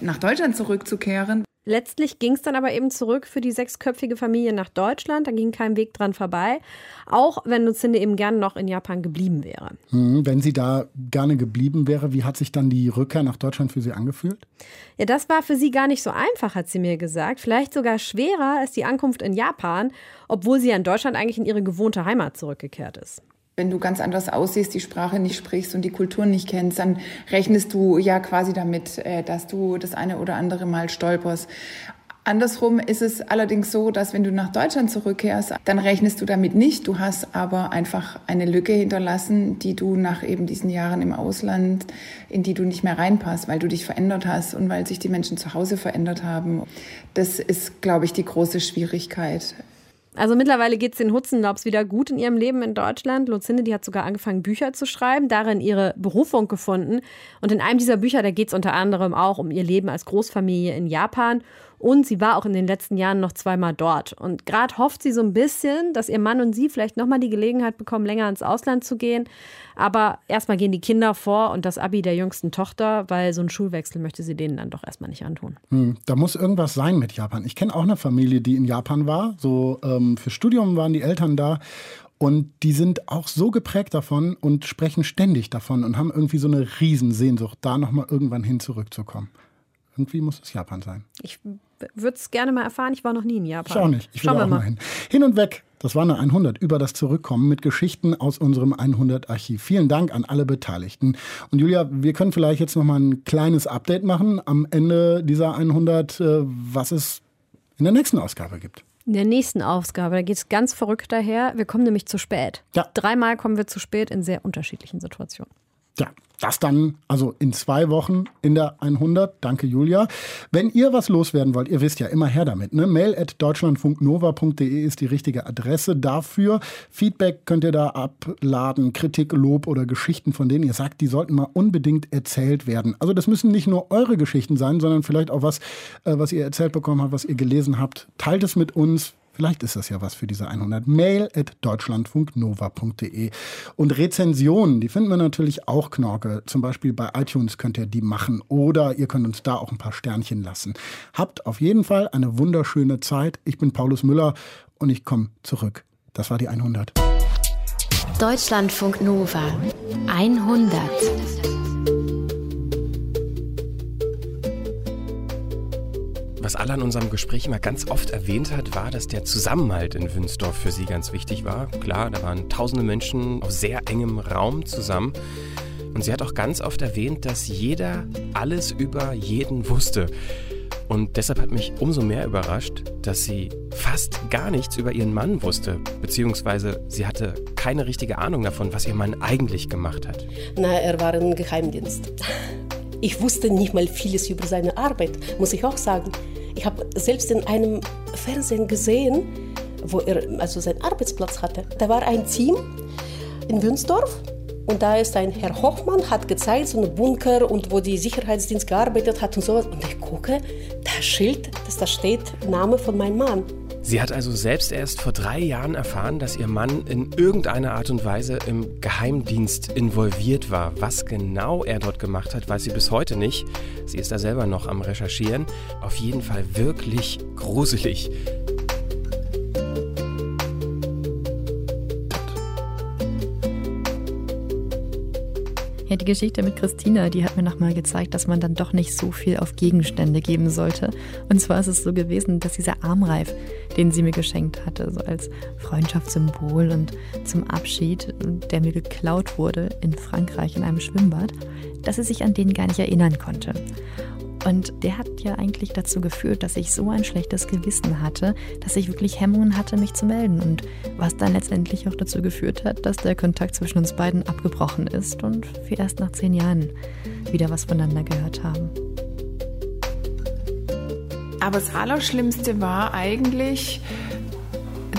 nach Deutschland zurückzukehren. Letztlich ging es dann aber eben zurück für die sechsköpfige Familie nach Deutschland. Da ging kein Weg dran vorbei. Auch wenn Lucinde eben gern noch in Japan geblieben wäre. Hm, Wenn sie da gerne geblieben wäre, wie hat sich dann die Rückkehr nach Deutschland für Sie angefühlt? Ja, das war für sie gar nicht so einfach, hat sie mir gesagt. Vielleicht sogar schwerer als die Ankunft in Japan, obwohl sie ja in Deutschland eigentlich in ihre gewohnte Heimat zurückgekehrt ist. Wenn du ganz anders aussiehst, die Sprache nicht sprichst und die Kultur nicht kennst, dann rechnest du ja quasi damit, äh, dass du das eine oder andere Mal stolperst. Andersrum ist es allerdings so, dass wenn du nach Deutschland zurückkehrst, dann rechnest du damit nicht. Du hast aber einfach eine Lücke hinterlassen, die du nach eben diesen Jahren im Ausland, in die du nicht mehr reinpasst, weil du dich verändert hast und weil sich die Menschen zu Hause verändert haben. Das ist, glaube ich, die große Schwierigkeit. Also mittlerweile geht es den Hutzenlaubs wieder gut in ihrem Leben in Deutschland. Lucinde, die hat sogar angefangen, Bücher zu schreiben, darin ihre Berufung gefunden. Und in einem dieser Bücher, da geht es unter anderem auch um ihr Leben als Großfamilie in Japan. Und sie war auch in den letzten Jahren noch zweimal dort. Und gerade hofft sie so ein bisschen, dass ihr Mann und sie vielleicht nochmal die Gelegenheit bekommen, länger ins Ausland zu gehen. Aber erstmal gehen die Kinder vor und das Abi der jüngsten Tochter, weil so ein Schulwechsel möchte sie denen dann doch erstmal nicht antun. Hm, da muss irgendwas sein mit Japan. Ich kenne auch eine Familie, die in Japan war. So ähm, für Studium waren die Eltern da. Und die sind auch so geprägt davon und sprechen ständig davon und haben irgendwie so eine Riesensehnsucht, da nochmal irgendwann hin zurückzukommen. Irgendwie muss es Japan sein. Ich würde es gerne mal erfahren. Ich war noch nie in Japan. Ich auch nicht. Ich will Schauen wir auch mal. hin. Hin und weg. Das war eine 100 über das Zurückkommen mit Geschichten aus unserem 100-Archiv. Vielen Dank an alle Beteiligten. Und Julia, wir können vielleicht jetzt noch mal ein kleines Update machen am Ende dieser 100, äh, was es in der nächsten Ausgabe gibt. In der nächsten Ausgabe, da geht es ganz verrückt daher. Wir kommen nämlich zu spät. Ja. Dreimal kommen wir zu spät in sehr unterschiedlichen Situationen. Ja, das dann also in zwei Wochen in der 100. Danke, Julia. Wenn ihr was loswerden wollt, ihr wisst ja, immer her damit. Ne? Mail at deutschlandfunknova.de ist die richtige Adresse dafür. Feedback könnt ihr da abladen, Kritik, Lob oder Geschichten, von denen ihr sagt, die sollten mal unbedingt erzählt werden. Also das müssen nicht nur eure Geschichten sein, sondern vielleicht auch was, äh, was ihr erzählt bekommen habt, was ihr gelesen habt. Teilt es mit uns. Vielleicht ist das ja was für diese 100. Mail at deutschlandfunknova.de. Und Rezensionen, die finden wir natürlich auch Knorke. Zum Beispiel bei iTunes könnt ihr die machen oder ihr könnt uns da auch ein paar Sternchen lassen. Habt auf jeden Fall eine wunderschöne Zeit. Ich bin Paulus Müller und ich komme zurück. Das war die 100. Deutschlandfunk Nova 100. Was Alla in unserem Gespräch immer ganz oft erwähnt hat, war, dass der Zusammenhalt in Wünsdorf für sie ganz wichtig war. Klar, da waren tausende Menschen auf sehr engem Raum zusammen. Und sie hat auch ganz oft erwähnt, dass jeder alles über jeden wusste. Und deshalb hat mich umso mehr überrascht, dass sie fast gar nichts über ihren Mann wusste, beziehungsweise sie hatte keine richtige Ahnung davon, was ihr Mann eigentlich gemacht hat. Na, er war im Geheimdienst. Ich wusste nicht mal vieles über seine Arbeit, muss ich auch sagen. Ich habe selbst in einem Fernsehen gesehen, wo er also seinen Arbeitsplatz hatte. Da war ein Team in Wünsdorf und da ist ein Herr Hochmann, hat gezeigt, so einen Bunker und wo die Sicherheitsdienst gearbeitet hat und sowas. Und ich gucke, da Schild, dass da steht Name von meinem Mann. Sie hat also selbst erst vor drei Jahren erfahren, dass ihr Mann in irgendeiner Art und Weise im Geheimdienst involviert war. Was genau er dort gemacht hat, weiß sie bis heute nicht. Sie ist da selber noch am Recherchieren. Auf jeden Fall wirklich gruselig. Ja, die Geschichte mit Christina, die hat mir nochmal gezeigt, dass man dann doch nicht so viel auf Gegenstände geben sollte. Und zwar ist es so gewesen, dass dieser Armreif, den sie mir geschenkt hatte, so als Freundschaftssymbol und zum Abschied, der mir geklaut wurde in Frankreich in einem Schwimmbad, dass sie sich an den gar nicht erinnern konnte. Und der hat ja eigentlich dazu geführt, dass ich so ein schlechtes Gewissen hatte, dass ich wirklich Hemmungen hatte, mich zu melden. Und was dann letztendlich auch dazu geführt hat, dass der Kontakt zwischen uns beiden abgebrochen ist und wir erst nach zehn Jahren wieder was voneinander gehört haben. Aber das Allerschlimmste war eigentlich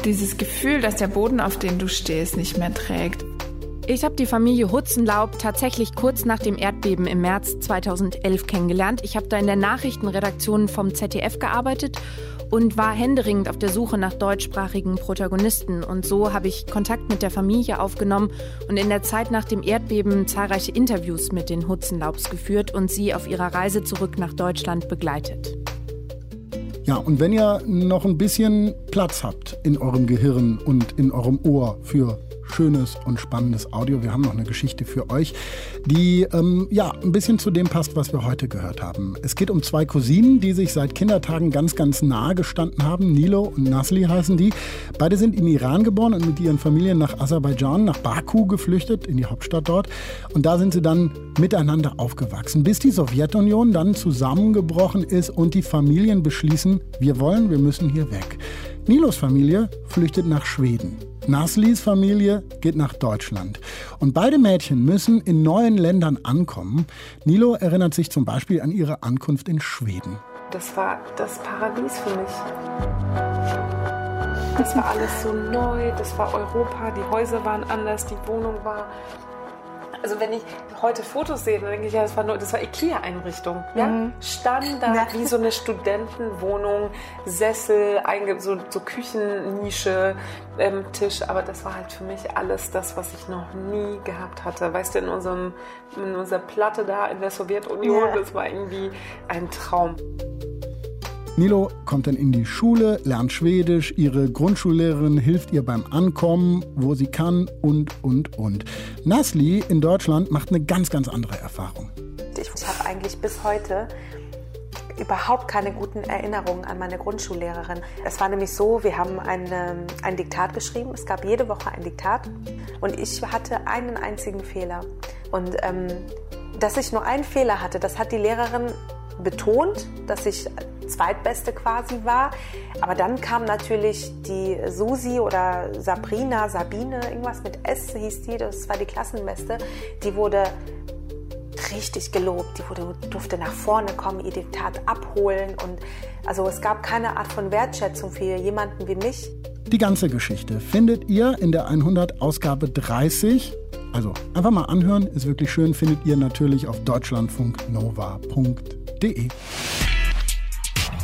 dieses Gefühl, dass der Boden, auf dem du stehst, nicht mehr trägt. Ich habe die Familie Hutzenlaub tatsächlich kurz nach dem Erdbeben im März 2011 kennengelernt. Ich habe da in der Nachrichtenredaktion vom ZDF gearbeitet und war händeringend auf der Suche nach deutschsprachigen Protagonisten. Und so habe ich Kontakt mit der Familie aufgenommen und in der Zeit nach dem Erdbeben zahlreiche Interviews mit den Hutzenlaubs geführt und sie auf ihrer Reise zurück nach Deutschland begleitet. Ja, und wenn ihr noch ein bisschen Platz habt in eurem Gehirn und in eurem Ohr für schönes und spannendes Audio. Wir haben noch eine Geschichte für euch, die ähm, ja ein bisschen zu dem passt, was wir heute gehört haben. Es geht um zwei Cousinen, die sich seit Kindertagen ganz, ganz nahe gestanden haben. Nilo und Nasli heißen die. Beide sind im Iran geboren und mit ihren Familien nach Aserbaidschan, nach Baku geflüchtet, in die Hauptstadt dort. Und da sind sie dann miteinander aufgewachsen, bis die Sowjetunion dann zusammengebrochen ist und die Familien beschließen, wir wollen, wir müssen hier weg. Nilos Familie flüchtet nach Schweden. Naslis Familie geht nach Deutschland. Und beide Mädchen müssen in neuen Ländern ankommen. Nilo erinnert sich zum Beispiel an ihre Ankunft in Schweden. Das war das Paradies für mich. Das war alles so neu, das war Europa, die Häuser waren anders, die Wohnung war also wenn ich heute Fotos sehe, dann denke ich, ja, das war nur, das war Ikea-Einrichtung. Ja? Mhm. Standard, ja. wie so eine Studentenwohnung, Sessel, so, so Küchennische, ähm, Tisch. Aber das war halt für mich alles das, was ich noch nie gehabt hatte. Weißt du, in, unserem, in unserer Platte da in der Sowjetunion, ja. das war irgendwie ein Traum. Nilo kommt dann in die Schule, lernt Schwedisch, ihre Grundschullehrerin hilft ihr beim Ankommen, wo sie kann und, und, und. Nasli in Deutschland macht eine ganz, ganz andere Erfahrung. Ich, habe eigentlich bis heute überhaupt keine guten Erinnerungen an meine Grundschullehrerin. Es war nämlich so, wir haben eine, ein Diktat geschrieben. Es gab jede Woche ein Diktat und ich hatte einen einzigen Fehler. Und ähm, dass ich nur einen Fehler hatte, das hat die Lehrerin betont, dass ich Zweitbeste quasi war. Aber dann kam natürlich die Susi oder Sabrina, Sabine, irgendwas mit S hieß die, das war die Klassenbeste. Die wurde richtig gelobt. Die wurde, durfte nach vorne kommen, ihr Diktat abholen. Und also es gab keine Art von Wertschätzung für jemanden wie mich. Die ganze Geschichte findet ihr in der 100 Ausgabe 30. Also einfach mal anhören, ist wirklich schön, findet ihr natürlich auf deutschlandfunknova.de.